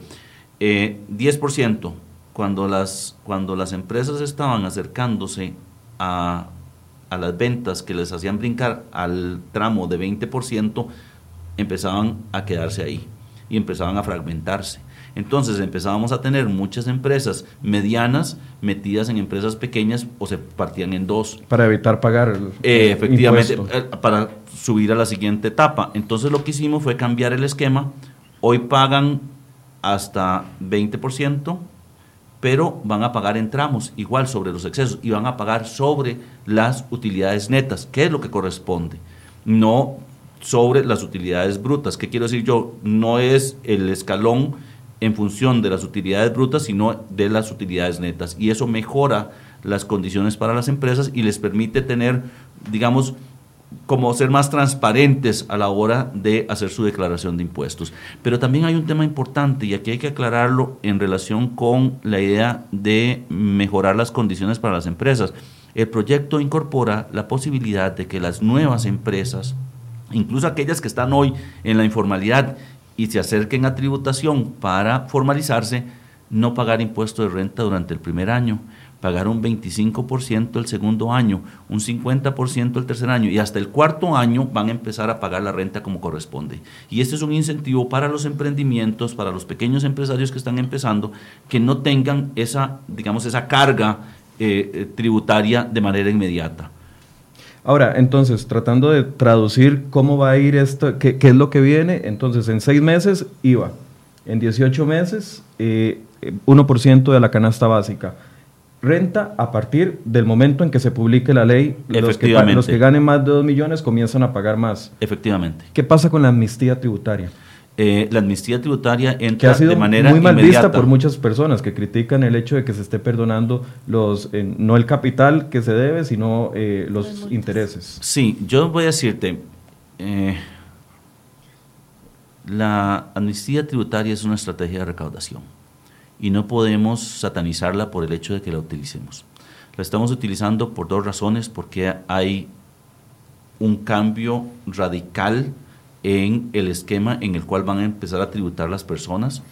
10% eh, cuando las, cuando las empresas estaban acercándose a, a las ventas que les hacían brincar al tramo de 20%, empezaban a quedarse ahí y empezaban a fragmentarse. Entonces empezábamos a tener muchas empresas medianas metidas en empresas pequeñas o se partían en dos. Para evitar pagar el eh, Efectivamente, eh, para subir a la siguiente etapa. Entonces lo que hicimos fue cambiar el esquema. Hoy pagan hasta 20%, pero van a pagar en tramos, igual sobre los excesos, y van a pagar sobre las utilidades netas, que es lo que corresponde. No sobre las utilidades brutas. ¿Qué quiero decir yo? No es el escalón en función de las utilidades brutas, sino de las utilidades netas. Y eso mejora las condiciones para las empresas y les permite tener, digamos, como ser más transparentes a la hora de hacer su declaración de impuestos. Pero también hay un tema importante y aquí hay que aclararlo en relación con la idea de mejorar las condiciones para las empresas. El proyecto incorpora la posibilidad de que las nuevas empresas, incluso aquellas que están hoy en la informalidad y se acerquen a tributación para formalizarse, no pagar impuesto de renta durante el primer año, pagar un 25% el segundo año, un 50% el tercer año y hasta el cuarto año van a empezar a pagar la renta como corresponde. Y este es un incentivo para los emprendimientos, para los pequeños empresarios que están empezando, que no tengan esa, digamos, esa carga eh, eh, tributaria de manera inmediata. Ahora, entonces, tratando de traducir cómo va a ir esto, qué, es lo que viene, entonces en seis meses IVA, en 18 meses 1% eh, de la canasta básica. Renta a partir del momento en que se publique la ley, los que, los que ganen más de 2 millones comienzan a pagar más. Efectivamente. ¿Qué pasa con la amnistía tributaria? Eh, la amnistía tributaria entra de manera muy mal vista por muchas personas que critican el hecho de que se esté perdonando los eh, no el capital que se debe, sino eh, los intereses. Sí, yo voy a decirte, la amnistía tributaria es una estrategia de recaudación y no podemos satanizarla por el hecho de que la utilicemos. La estamos utilizando por dos razones, porque hay un cambio radical en el esquema en el cual van a empezar a tributar las personas.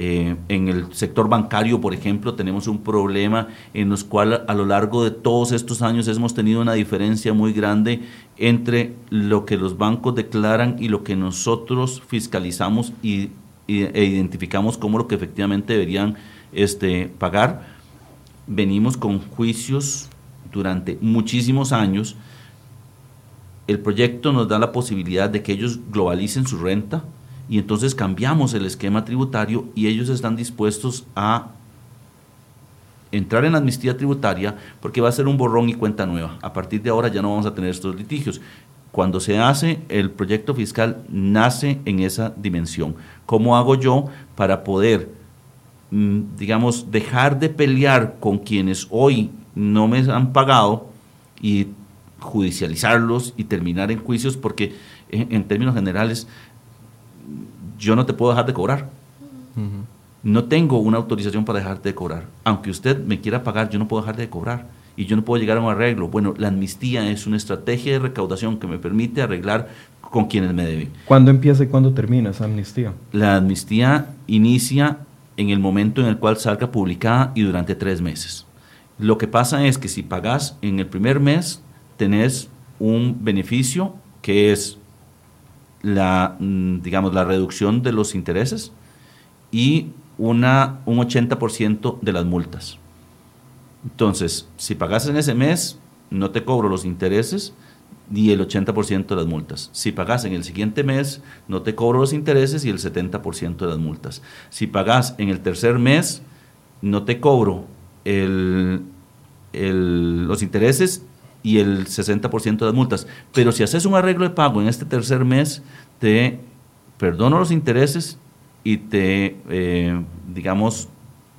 Eh, en el sector bancario, por ejemplo, tenemos un problema en los cual a lo largo de todos estos años hemos tenido una diferencia muy grande entre lo que los bancos declaran y lo que nosotros fiscalizamos y, e identificamos como lo que efectivamente deberían este, pagar. Venimos con juicios durante muchísimos años el proyecto nos da la posibilidad de que ellos globalicen su renta y entonces cambiamos el esquema tributario y ellos están dispuestos a entrar en la amnistía tributaria porque va a ser un borrón y cuenta nueva. A partir de ahora ya no vamos a tener estos litigios. Cuando se hace el proyecto fiscal nace en esa dimensión. ¿Cómo hago yo para poder, mm, digamos, dejar de pelear con quienes hoy no me han pagado y judicializarlos y terminar en juicios porque en, términos generales yo no te puedo dejar de cobrar. No tengo una autorización para dejarte de cobrar. Aunque usted me quiera pagar, yo no puedo dejar de cobrar y yo no puedo llegar a un arreglo. Bueno, la amnistía es una estrategia de recaudación que me permite arreglar con quienes me deben. ¿Cuándo empieza y cuándo termina esa amnistía? La amnistía inicia en el momento en el cual salga publicada y durante tres meses. Lo que pasa es que si pagas en el primer mes, tenés un beneficio que es la, mm, digamos, la reducción de los intereses y una, un 80% de las multas. Entonces, si pagas en ese mes, no te cobro los intereses ni el 80% de las multas. Si pagas en el siguiente mes, no te cobro los intereses y el 70% de las multas. Si pagas en el tercer mes, no te cobro el, los intereses y el 60% de las multas. Pero si haces un arreglo de pago en este tercer mes, te perdono los intereses y te, eh, digamos,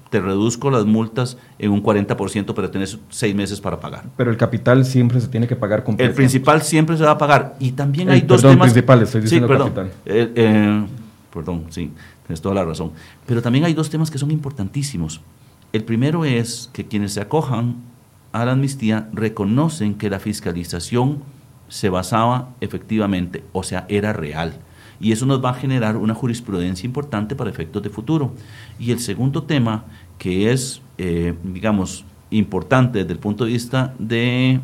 te reduzco las multas en un 40%, pero tienes seis meses para pagar. Pero el capital siempre se tiene que pagar completo. El principal siempre se va a pagar. Y también hay dos perdón, temas... principal, estoy diciendo sí, perdón, capital. Eh, eh, perdón, sí, tienes toda la razón. Pero también hay dos temas que son importantísimos. El primero es que quienes se acojan a la amnistía reconocen que la fiscalización se basaba efectivamente, o sea, era real. y eso nos va a generar una jurisprudencia importante para efectos de futuro. Y el segundo tema, que es, eh, digamos, importante desde el punto de vista de,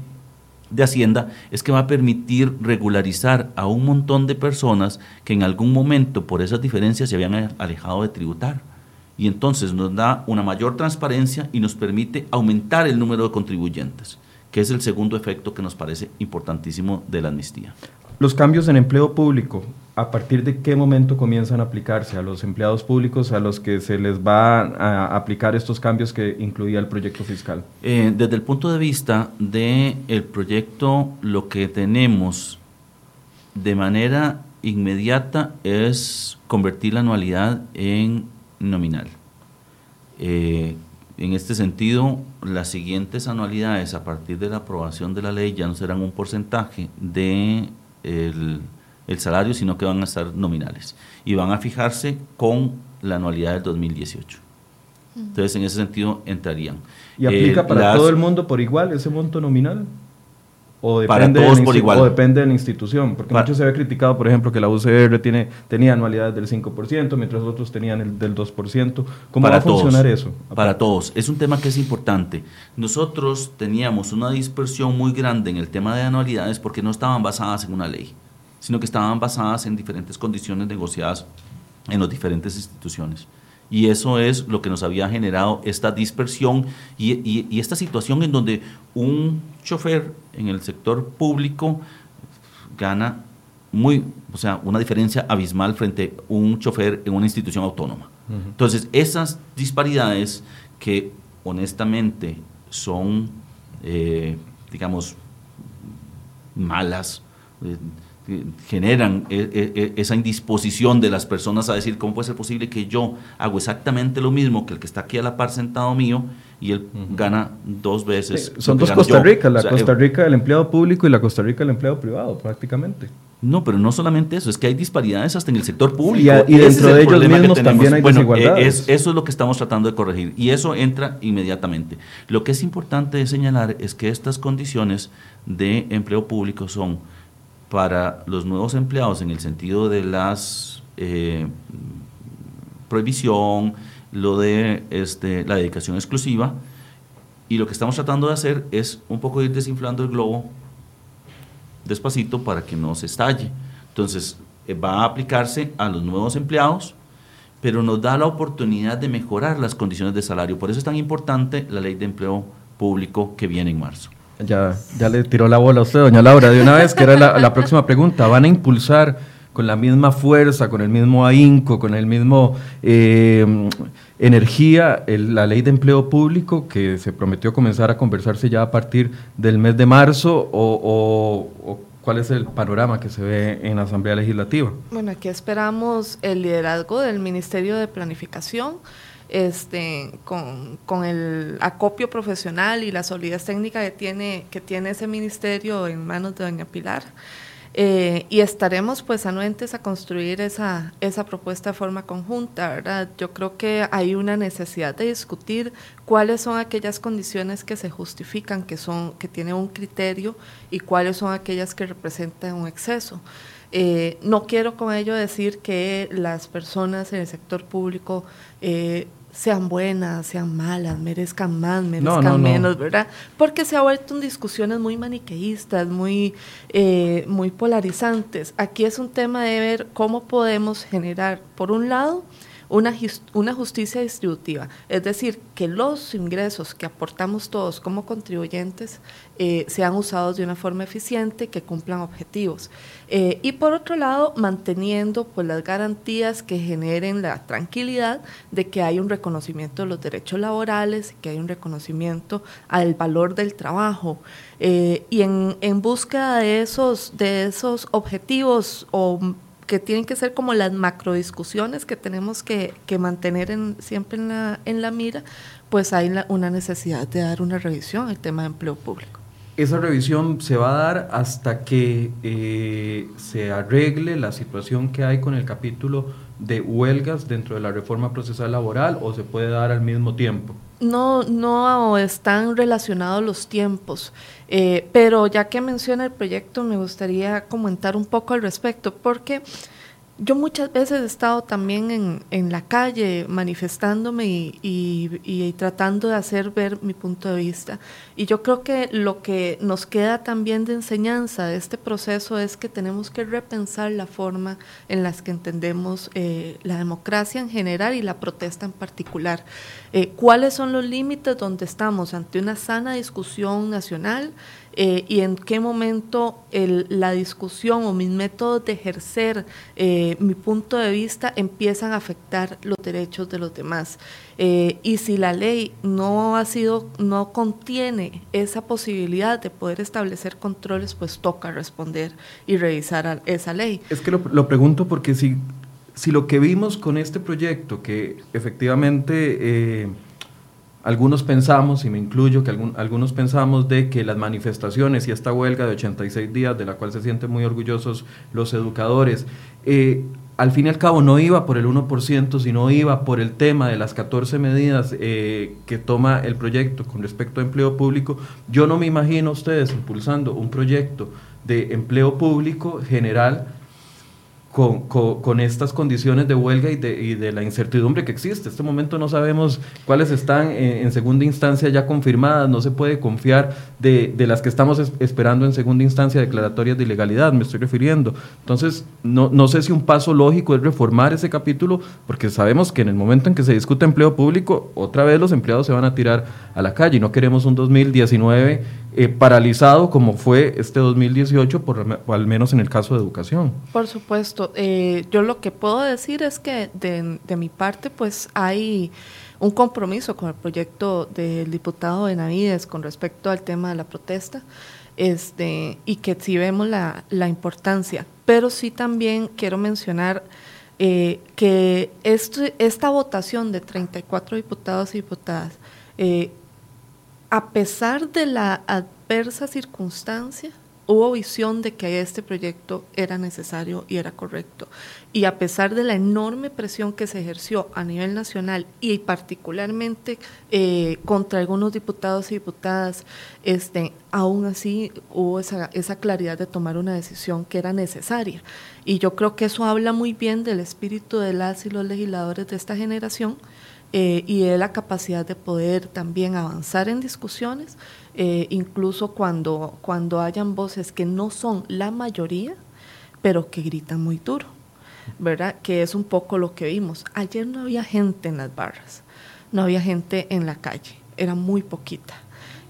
de Hacienda, es que va a permitir regularizar a un montón de personas que en algún momento por esas diferencias se habían alejado de tributar y entonces nos da una mayor transparencia y nos permite aumentar el número de contribuyentes, que es el segundo efecto que nos parece importantísimo de la amnistía. Los cambios en empleo público, ¿a partir de qué momento comienzan a aplicarse a los empleados públicos a los que se les va a aplicar estos cambios que incluía el proyecto fiscal? Eh, desde el punto de vista del el proyecto, lo que tenemos de manera inmediata es convertir la anualidad en nominal. Eh, en este sentido, las siguientes anualidades a partir de la aprobación de la ley ya no serán un porcentaje de el, salario, sino que van a estar nominales y van a fijarse con la anualidad del 2018. Entonces, en ese sentido, entrarían. ¿Y aplica eh, para todo el mundo por igual ese monto nominal? O depende para todos por igual. O depende de la institución. Porque mucho se había criticado, por ejemplo, que la UCR tiene, tenía anualidades del 5%, mientras otros tenían el del 2%. ¿Cómo para va a funcionar eso? Para todos. Es un tema que es importante. Nosotros teníamos una dispersión muy grande en el tema de anualidades porque no estaban basadas en una ley, sino que estaban basadas en diferentes condiciones negociadas en las diferentes instituciones. Y eso es lo que nos había generado esta dispersión y, esta situación en donde un chofer en el sector público gana muy, o sea, una diferencia abismal frente a un chofer en una institución autónoma. Entonces, esas disparidades que honestamente son, eh, digamos, malas, eh, generan e, e, e, esa indisposición de las personas a decir, ¿cómo puede ser posible que yo hago exactamente lo mismo que el que está aquí a la par sentado mío y él gana dos veces? son dos Costa Rica, la Costa eh, Rica del empleado público y la Costa Rica del empleado privado, prácticamente. No, pero no solamente eso, es que hay disparidades hasta en el sector público. Y, dentro de ellos mismos también hay bueno, eh, Es, eso es lo que estamos tratando de corregir y eso entra inmediatamente. Lo que es importante señalar es que estas condiciones de empleo público son para los nuevos empleados en el sentido de las eh, prohibición, lo de este, la dedicación exclusiva, y lo que estamos tratando de hacer es un poco ir desinflando el globo despacito para que no se estalle. Entonces, eh, va a aplicarse a los nuevos empleados, pero nos da la oportunidad de mejorar las condiciones de salario. Por eso es tan importante la ley de empleo público que viene en marzo. Ya, ya le tiró la bola a usted, doña Laura, de una vez, que era la, próxima pregunta. ¿Van a impulsar con la misma fuerza, con el mismo ahínco, con el mismo eh, energía la ley de empleo público que se prometió comenzar a conversarse ya a partir del mes de marzo o, o cuál es el panorama que se ve en la Asamblea Legislativa? Bueno, aquí esperamos el liderazgo del Ministerio de Planificación este, con, el acopio profesional y la solidez técnica que tiene, que tiene ese ministerio en manos de doña Pilar. Eh, y estaremos pues anuentes a construir esa, esa propuesta de forma conjunta, ¿verdad? Yo creo que hay una necesidad de discutir cuáles son aquellas condiciones que se justifican, que, son, que tienen un criterio y cuáles son aquellas que representan un exceso. Eh, no quiero con ello decir que las personas en el sector público eh, sean buenas, sean malas, merezcan más, merezcan menos, ¿verdad? Porque se ha vuelto en discusiones muy maniqueístas, muy, eh, muy polarizantes. Aquí es un tema de ver cómo podemos generar, por un lado, una, una justicia distributiva, es decir, que los ingresos que aportamos todos como contribuyentes eh, sean usados de una forma eficiente, que cumplan objetivos. Eh, y por otro lado, manteniendo pues, las garantías que generen la tranquilidad de que hay un reconocimiento de los derechos laborales, que hay un reconocimiento al valor del trabajo. Eh, y en, en búsqueda de esos, de esos objetivos o que tienen que ser como las macro discusiones que tenemos que, mantener en, siempre en la, en la mira, pues hay una necesidad de dar una revisión al tema de empleo público. Esa revisión se va a dar hasta que eh, se arregle la situación que hay con el capítulo de huelgas dentro de la reforma procesal laboral o se puede dar al mismo tiempo. No, no están relacionados los tiempos, eh, pero ya que menciona el proyecto me gustaría comentar un poco al respecto, porque yo muchas veces he estado también en, en la calle manifestándome y, y, tratando de hacer ver mi punto de vista. Y yo creo que lo que nos queda también de enseñanza de este proceso es que tenemos que repensar la forma en la que entendemos eh, la democracia en general y la protesta en particular. Eh, ¿Cuáles son los límites donde estamos ante una sana discusión nacional? Eh, y en qué momento la discusión o mis métodos de ejercer eh, mi punto de vista empiezan a afectar los derechos de los demás. Eh, y si la ley no ha sido, no contiene esa posibilidad de poder establecer controles, pues toca responder y revisar esa ley. Es que lo, lo pregunto porque si, si lo que vimos con este proyecto, que efectivamente algunos pensamos, y me incluyo, que algunos pensamos de que las manifestaciones y esta huelga de 86 días, de la cual se sienten muy orgullosos los educadores, eh, al fin y al cabo no iba por el 1%, sino iba por el tema de las 14 medidas eh, que toma el proyecto con respecto a empleo público. Yo no me imagino ustedes impulsando un proyecto de empleo público general con, estas condiciones de huelga y de, la incertidumbre que existe. En este momento no sabemos cuáles están en, segunda instancia ya confirmadas, no se puede confiar de, de las que estamos esperando en segunda instancia declaratorias de ilegalidad, me estoy refiriendo. Entonces, no, no sé si un paso lógico es reformar ese capítulo, porque sabemos que en el momento en que se discute empleo público, otra vez los empleados se van a tirar a la calle y no queremos un 2019 eh, paralizado como fue este 2018, por, al menos en el caso de educación. Por supuesto. Eh, yo lo que puedo decir es que de, de, mi parte, pues hay un compromiso con el proyecto del diputado Benavides con respecto al tema de la protesta. Este, y que sí vemos la, la importancia, pero sí también quiero mencionar eh, que este, esta votación de 34 diputados y diputadas eh, a pesar de la adversa circunstancia, hubo visión de que este proyecto era necesario y era correcto. Y a pesar de la enorme presión que se ejerció a nivel nacional y particularmente eh, contra algunos diputados y diputadas, este, aún así hubo esa, esa claridad de tomar una decisión que era necesaria. Y yo creo que eso habla muy bien del espíritu de las y los legisladores de esta generación eh, y de la capacidad de poder también avanzar en discusiones, eh, incluso cuando, cuando hayan voces que no son la mayoría, pero que gritan muy duro, ¿verdad? Que es un poco lo que vimos. Ayer no había gente en las barras, no había gente en la calle, era muy poquita.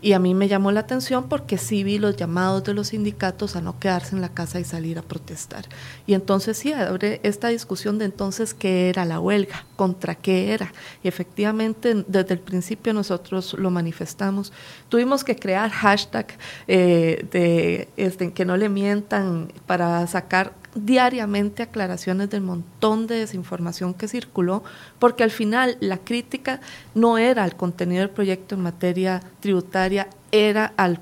Y a mí me llamó la atención porque sí vi los llamados de los sindicatos a no quedarse en la casa y salir a protestar. Y entonces sí, abre esta discusión de entonces qué era la huelga, contra qué era. Y efectivamente, desde el principio nosotros lo manifestamos. Tuvimos que crear hashtag eh, de este, que no le mientan para sacar diariamente aclaraciones del montón de desinformación que circuló, porque al final la crítica no era al contenido del proyecto en materia tributaria, era al,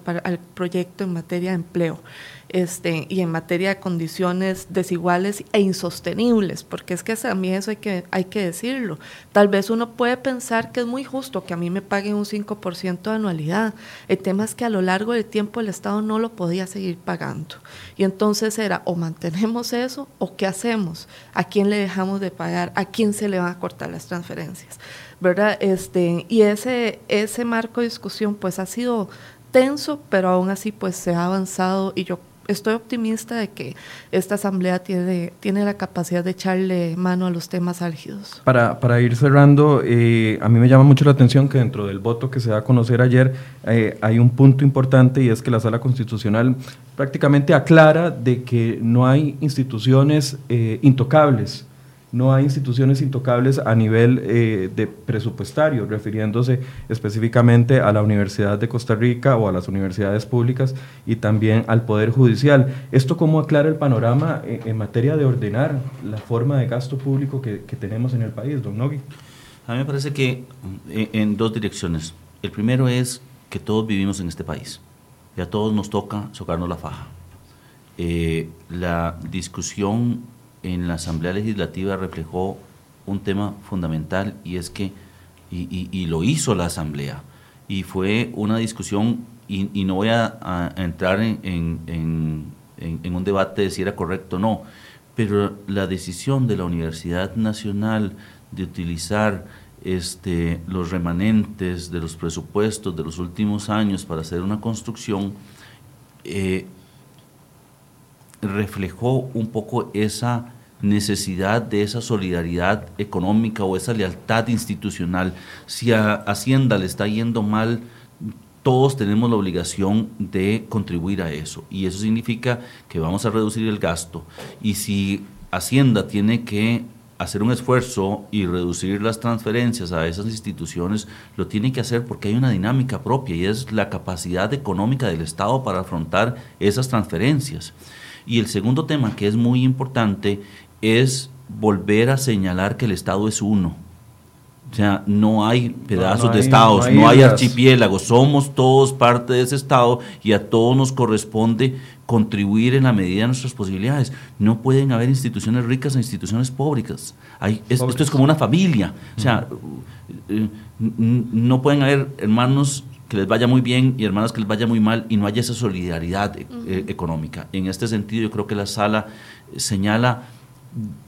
proyecto en materia de empleo este, y en materia de condiciones desiguales e insostenibles, porque es que también eso hay que, hay que decirlo. Tal vez uno puede pensar que es muy justo que a mí me paguen un 5% de anualidad. El tema es que a lo largo del tiempo el Estado no lo podía seguir pagando. Y entonces era o mantenemos eso o qué hacemos, a quién le dejamos de pagar, a quién se le van a cortar las transferencias. ¿verdad? Este, y ese, ese marco de discusión pues ha sido tenso, pero aún así pues se ha avanzado y yo estoy optimista de que esta asamblea tiene, tiene la capacidad de echarle mano a los temas álgidos. Para, para ir cerrando, eh, a mí me llama mucho la atención que dentro del voto que se da a conocer ayer eh, hay un punto importante y es que la sala constitucional prácticamente aclara de que no hay instituciones eh, intocables no hay instituciones intocables a nivel eh, de presupuestario, refiriéndose específicamente a la Universidad de Costa Rica o a las universidades públicas y también al Poder Judicial. ¿Esto cómo aclara el panorama en, materia de ordenar la forma de gasto público que, tenemos en el país, don Nogui? A mí me parece que eh, en, dos direcciones. El primero es que todos vivimos en este país y a todos nos toca socarnos la faja. Eh, la discusión en la Asamblea Legislativa reflejó un tema fundamental y es que, y, lo hizo la Asamblea, y fue una discusión, y, no voy a, entrar en, un debate de si era correcto o no, pero la decisión de la Universidad Nacional de utilizar este, los remanentes de los presupuestos de los últimos años para hacer una construcción, eh, reflejó un poco esa necesidad de esa solidaridad económica o esa lealtad institucional. Si a Hacienda le está yendo mal, todos tenemos la obligación de contribuir a eso. Y eso significa que vamos a reducir el gasto. Y si Hacienda tiene que hacer un esfuerzo y reducir las transferencias a esas instituciones, lo tiene que hacer porque hay una dinámica propia y es la capacidad económica del Estado para afrontar esas transferencias. Y el segundo tema que es muy importante es volver a señalar que el Estado es uno. O sea, no hay pedazos de estados, no hay, archipiélagos, somos todos parte de ese estado y a todos nos corresponde contribuir en la medida de nuestras posibilidades. No pueden haber instituciones ricas e instituciones pobres. Hay, esto es como una familia. O sea, eh, no pueden haber hermanos que les vaya muy bien y hermanas que les vaya muy mal y no haya esa solidaridad eh, económica. En este sentido, yo creo que la sala señala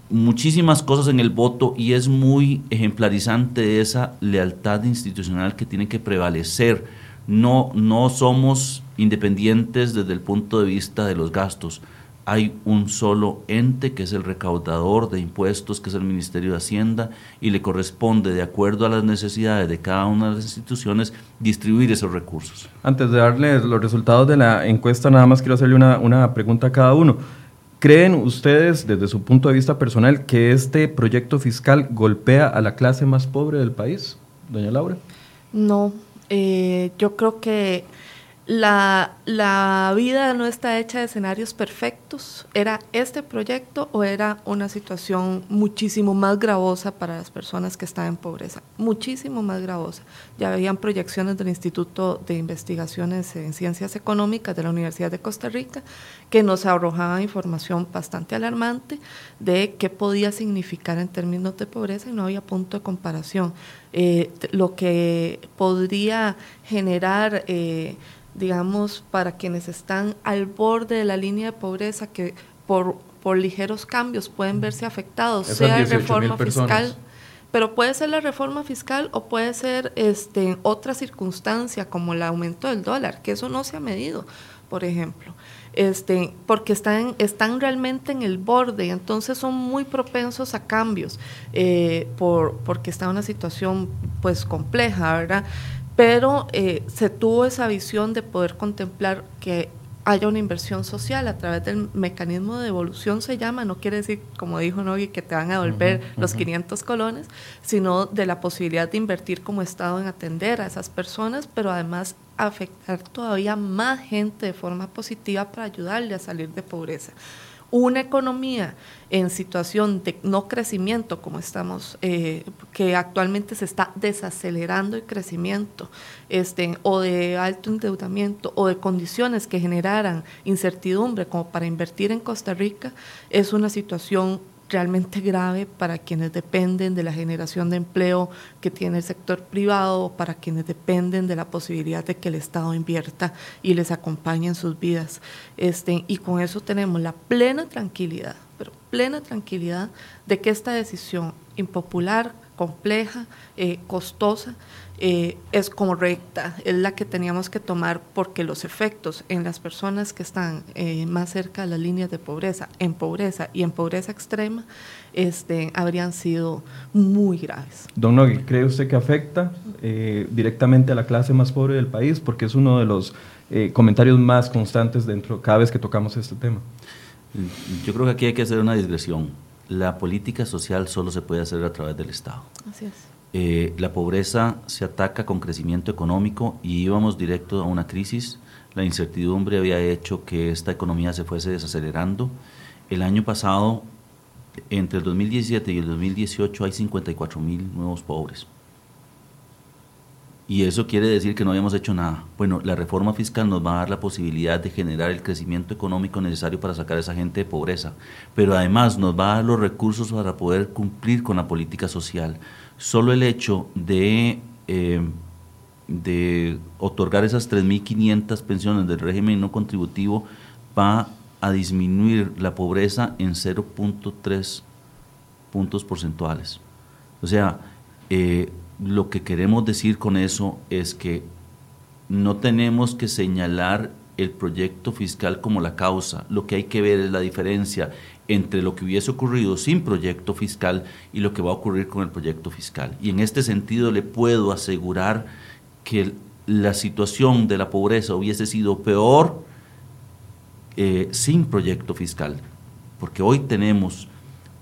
muchísimas cosas en el voto y es muy ejemplarizante esa lealtad institucional que tiene que prevalecer. No, no somos independientes desde el punto de vista de los gastos. Hay un solo ente que es el recaudador de impuestos, que es el Ministerio de Hacienda, y le corresponde, de acuerdo a las necesidades de cada una de las instituciones, distribuir esos recursos. Antes de darles los resultados de la encuesta, nada más quiero hacerle una, una pregunta a cada uno. ¿Creen ustedes, desde su punto de vista personal, que este proyecto fiscal golpea a la clase más pobre del país, doña Laura? No, eh, yo creo que la, la, vida no está hecha de escenarios perfectos. ¿Era este proyecto o era una situación muchísimo más gravosa para las personas que están en pobreza? Muchísimo más gravosa. Ya habían proyecciones del Instituto de Investigaciones en Ciencias Económicas de la Universidad de Costa Rica que nos arrojaban información bastante alarmante de qué podía significar en términos de pobreza y no había punto de comparación. Eh, lo que podría generar... Eh, digamos, para quienes están al borde de la línea de pobreza, que por, por ligeros cambios pueden verse afectados, sea reforma fiscal, pero puede ser la reforma fiscal o puede ser este, otra circunstancia como el aumento del dólar, que eso no se ha medido, por ejemplo. Este, porque están, están realmente en el borde, entonces son muy propensos a cambios, eh, por, porque está en una situación pues compleja, ¿verdad? Pero eh, se tuvo esa visión de poder contemplar que haya una inversión social a través del mecanismo de devolución, se llama, no quiere decir, como dijo Nogui, que te van a devolver los 500 colones, sino de la posibilidad de invertir como Estado en atender a esas personas, pero además afectar todavía más gente de forma positiva para ayudarle a salir de pobreza una economía en situación de no crecimiento, como estamos, eh, que actualmente se está desacelerando el crecimiento, este, o de alto endeudamiento, o de condiciones que generaran incertidumbre como para invertir en Costa Rica, es una situación realmente grave para quienes dependen de la generación de empleo que tiene el sector privado para quienes dependen de la posibilidad de que el Estado invierta y les acompañe en sus vidas. Este, y con eso tenemos la plena tranquilidad, pero plena tranquilidad de que esta decisión impopular, compleja, eh, costosa, eh, es correcta, es la que teníamos que tomar porque los efectos en las personas que están eh, más cerca de las líneas de pobreza, en pobreza y en pobreza extrema, este, habrían sido muy graves. Don Nogui, ¿cree usted que afecta eh, directamente a la clase más pobre del país? Porque es uno de los comentarios más constantes dentro cada vez que tocamos este tema. Yo creo que aquí hay que hacer una digresión. La política social solo se puede hacer a través del Estado. Así es eh, la pobreza se ataca con crecimiento económico y íbamos directo a una crisis. La incertidumbre había hecho que esta economía se fuese desacelerando. El año pasado, entre el 2017 y el 2018, hay 54 mil nuevos pobres. Y eso quiere decir que no habíamos hecho nada. Bueno, la reforma fiscal nos va a dar la posibilidad de generar el crecimiento económico necesario para sacar a esa gente de pobreza, pero además nos va a dar los recursos para poder cumplir con la política social solo el hecho de, eh, de otorgar esas 3.500 pensiones del régimen no contributivo va a disminuir la pobreza en 0.3 puntos porcentuales. O sea, eh, lo que queremos decir con eso es que no tenemos que señalar el proyecto fiscal como la causa. Lo que hay que ver es la diferencia entre lo que hubiese ocurrido sin proyecto fiscal y lo que va a ocurrir con el proyecto fiscal. Y en este sentido le puedo asegurar que la situación de la pobreza hubiese sido peor eh, sin proyecto fiscal, porque hoy tenemos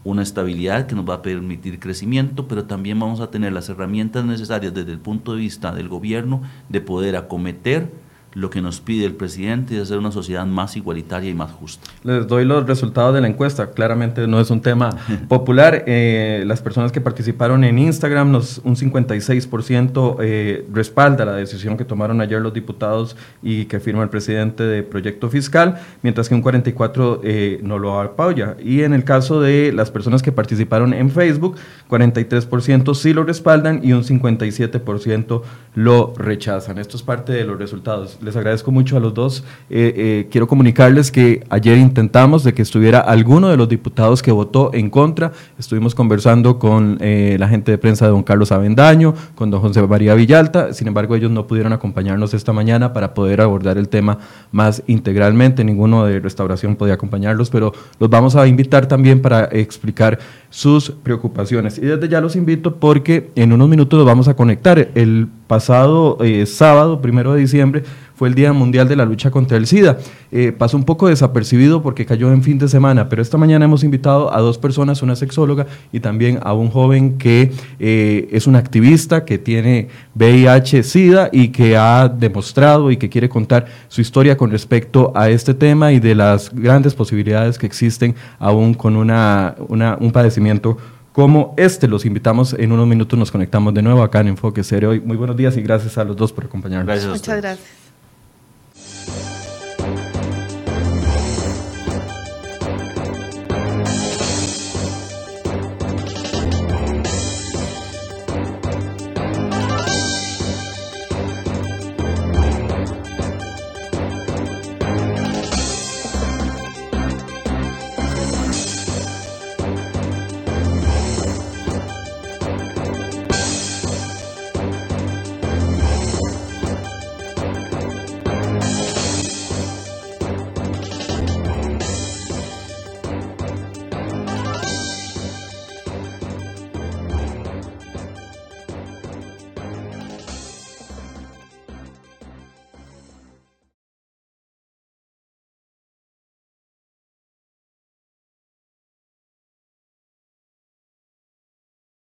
una estabilidad que nos va a permitir crecimiento, pero también vamos a tener las herramientas necesarias desde el punto de vista del gobierno de poder acometer lo que nos pide el presidente es hacer una sociedad más igualitaria y más justa. Les doy los resultados de la encuesta. Claramente no es un tema popular. Eh, las personas que participaron en Instagram, nos, un 56% eh, respalda la decisión que tomaron ayer los diputados y que firma el presidente de Proyecto Fiscal, mientras que un 44% eh, no lo apoya. Y en el caso de las personas que participaron en Facebook, 43% sí lo respaldan y un 57% lo rechazan. Esto es parte de los resultados les agradezco mucho a los dos. Eh, eh, quiero comunicarles que ayer intentamos de que estuviera alguno de los diputados que votó en contra. Estuvimos conversando con eh, la gente de prensa de don Carlos Avendaño, con don José María Villalta. Sin embargo, ellos no pudieron acompañarnos esta mañana para poder abordar el tema más integralmente. Ninguno de restauración podía acompañarlos, pero los vamos a invitar también para explicar sus preocupaciones. Y desde ya los invito porque en unos minutos los vamos a conectar. El pasado sábado, primero de diciembre, fue el Día Mundial de la Lucha contra el SIDA. Eh, pasó un poco desapercibido porque cayó en fin de semana, pero esta mañana hemos invitado a dos personas, una sexóloga y también a un joven que eh, es un activista que tiene VIH-SIDA y que ha demostrado y que quiere contar su historia con respecto a este tema y de las grandes posibilidades que existen aún con una, un padecimiento como este. Los invitamos en unos minutos, nos conectamos de nuevo acá en Enfoque Serio. Muy buenos días y gracias a los dos por acompañarnos. Muchas gracias.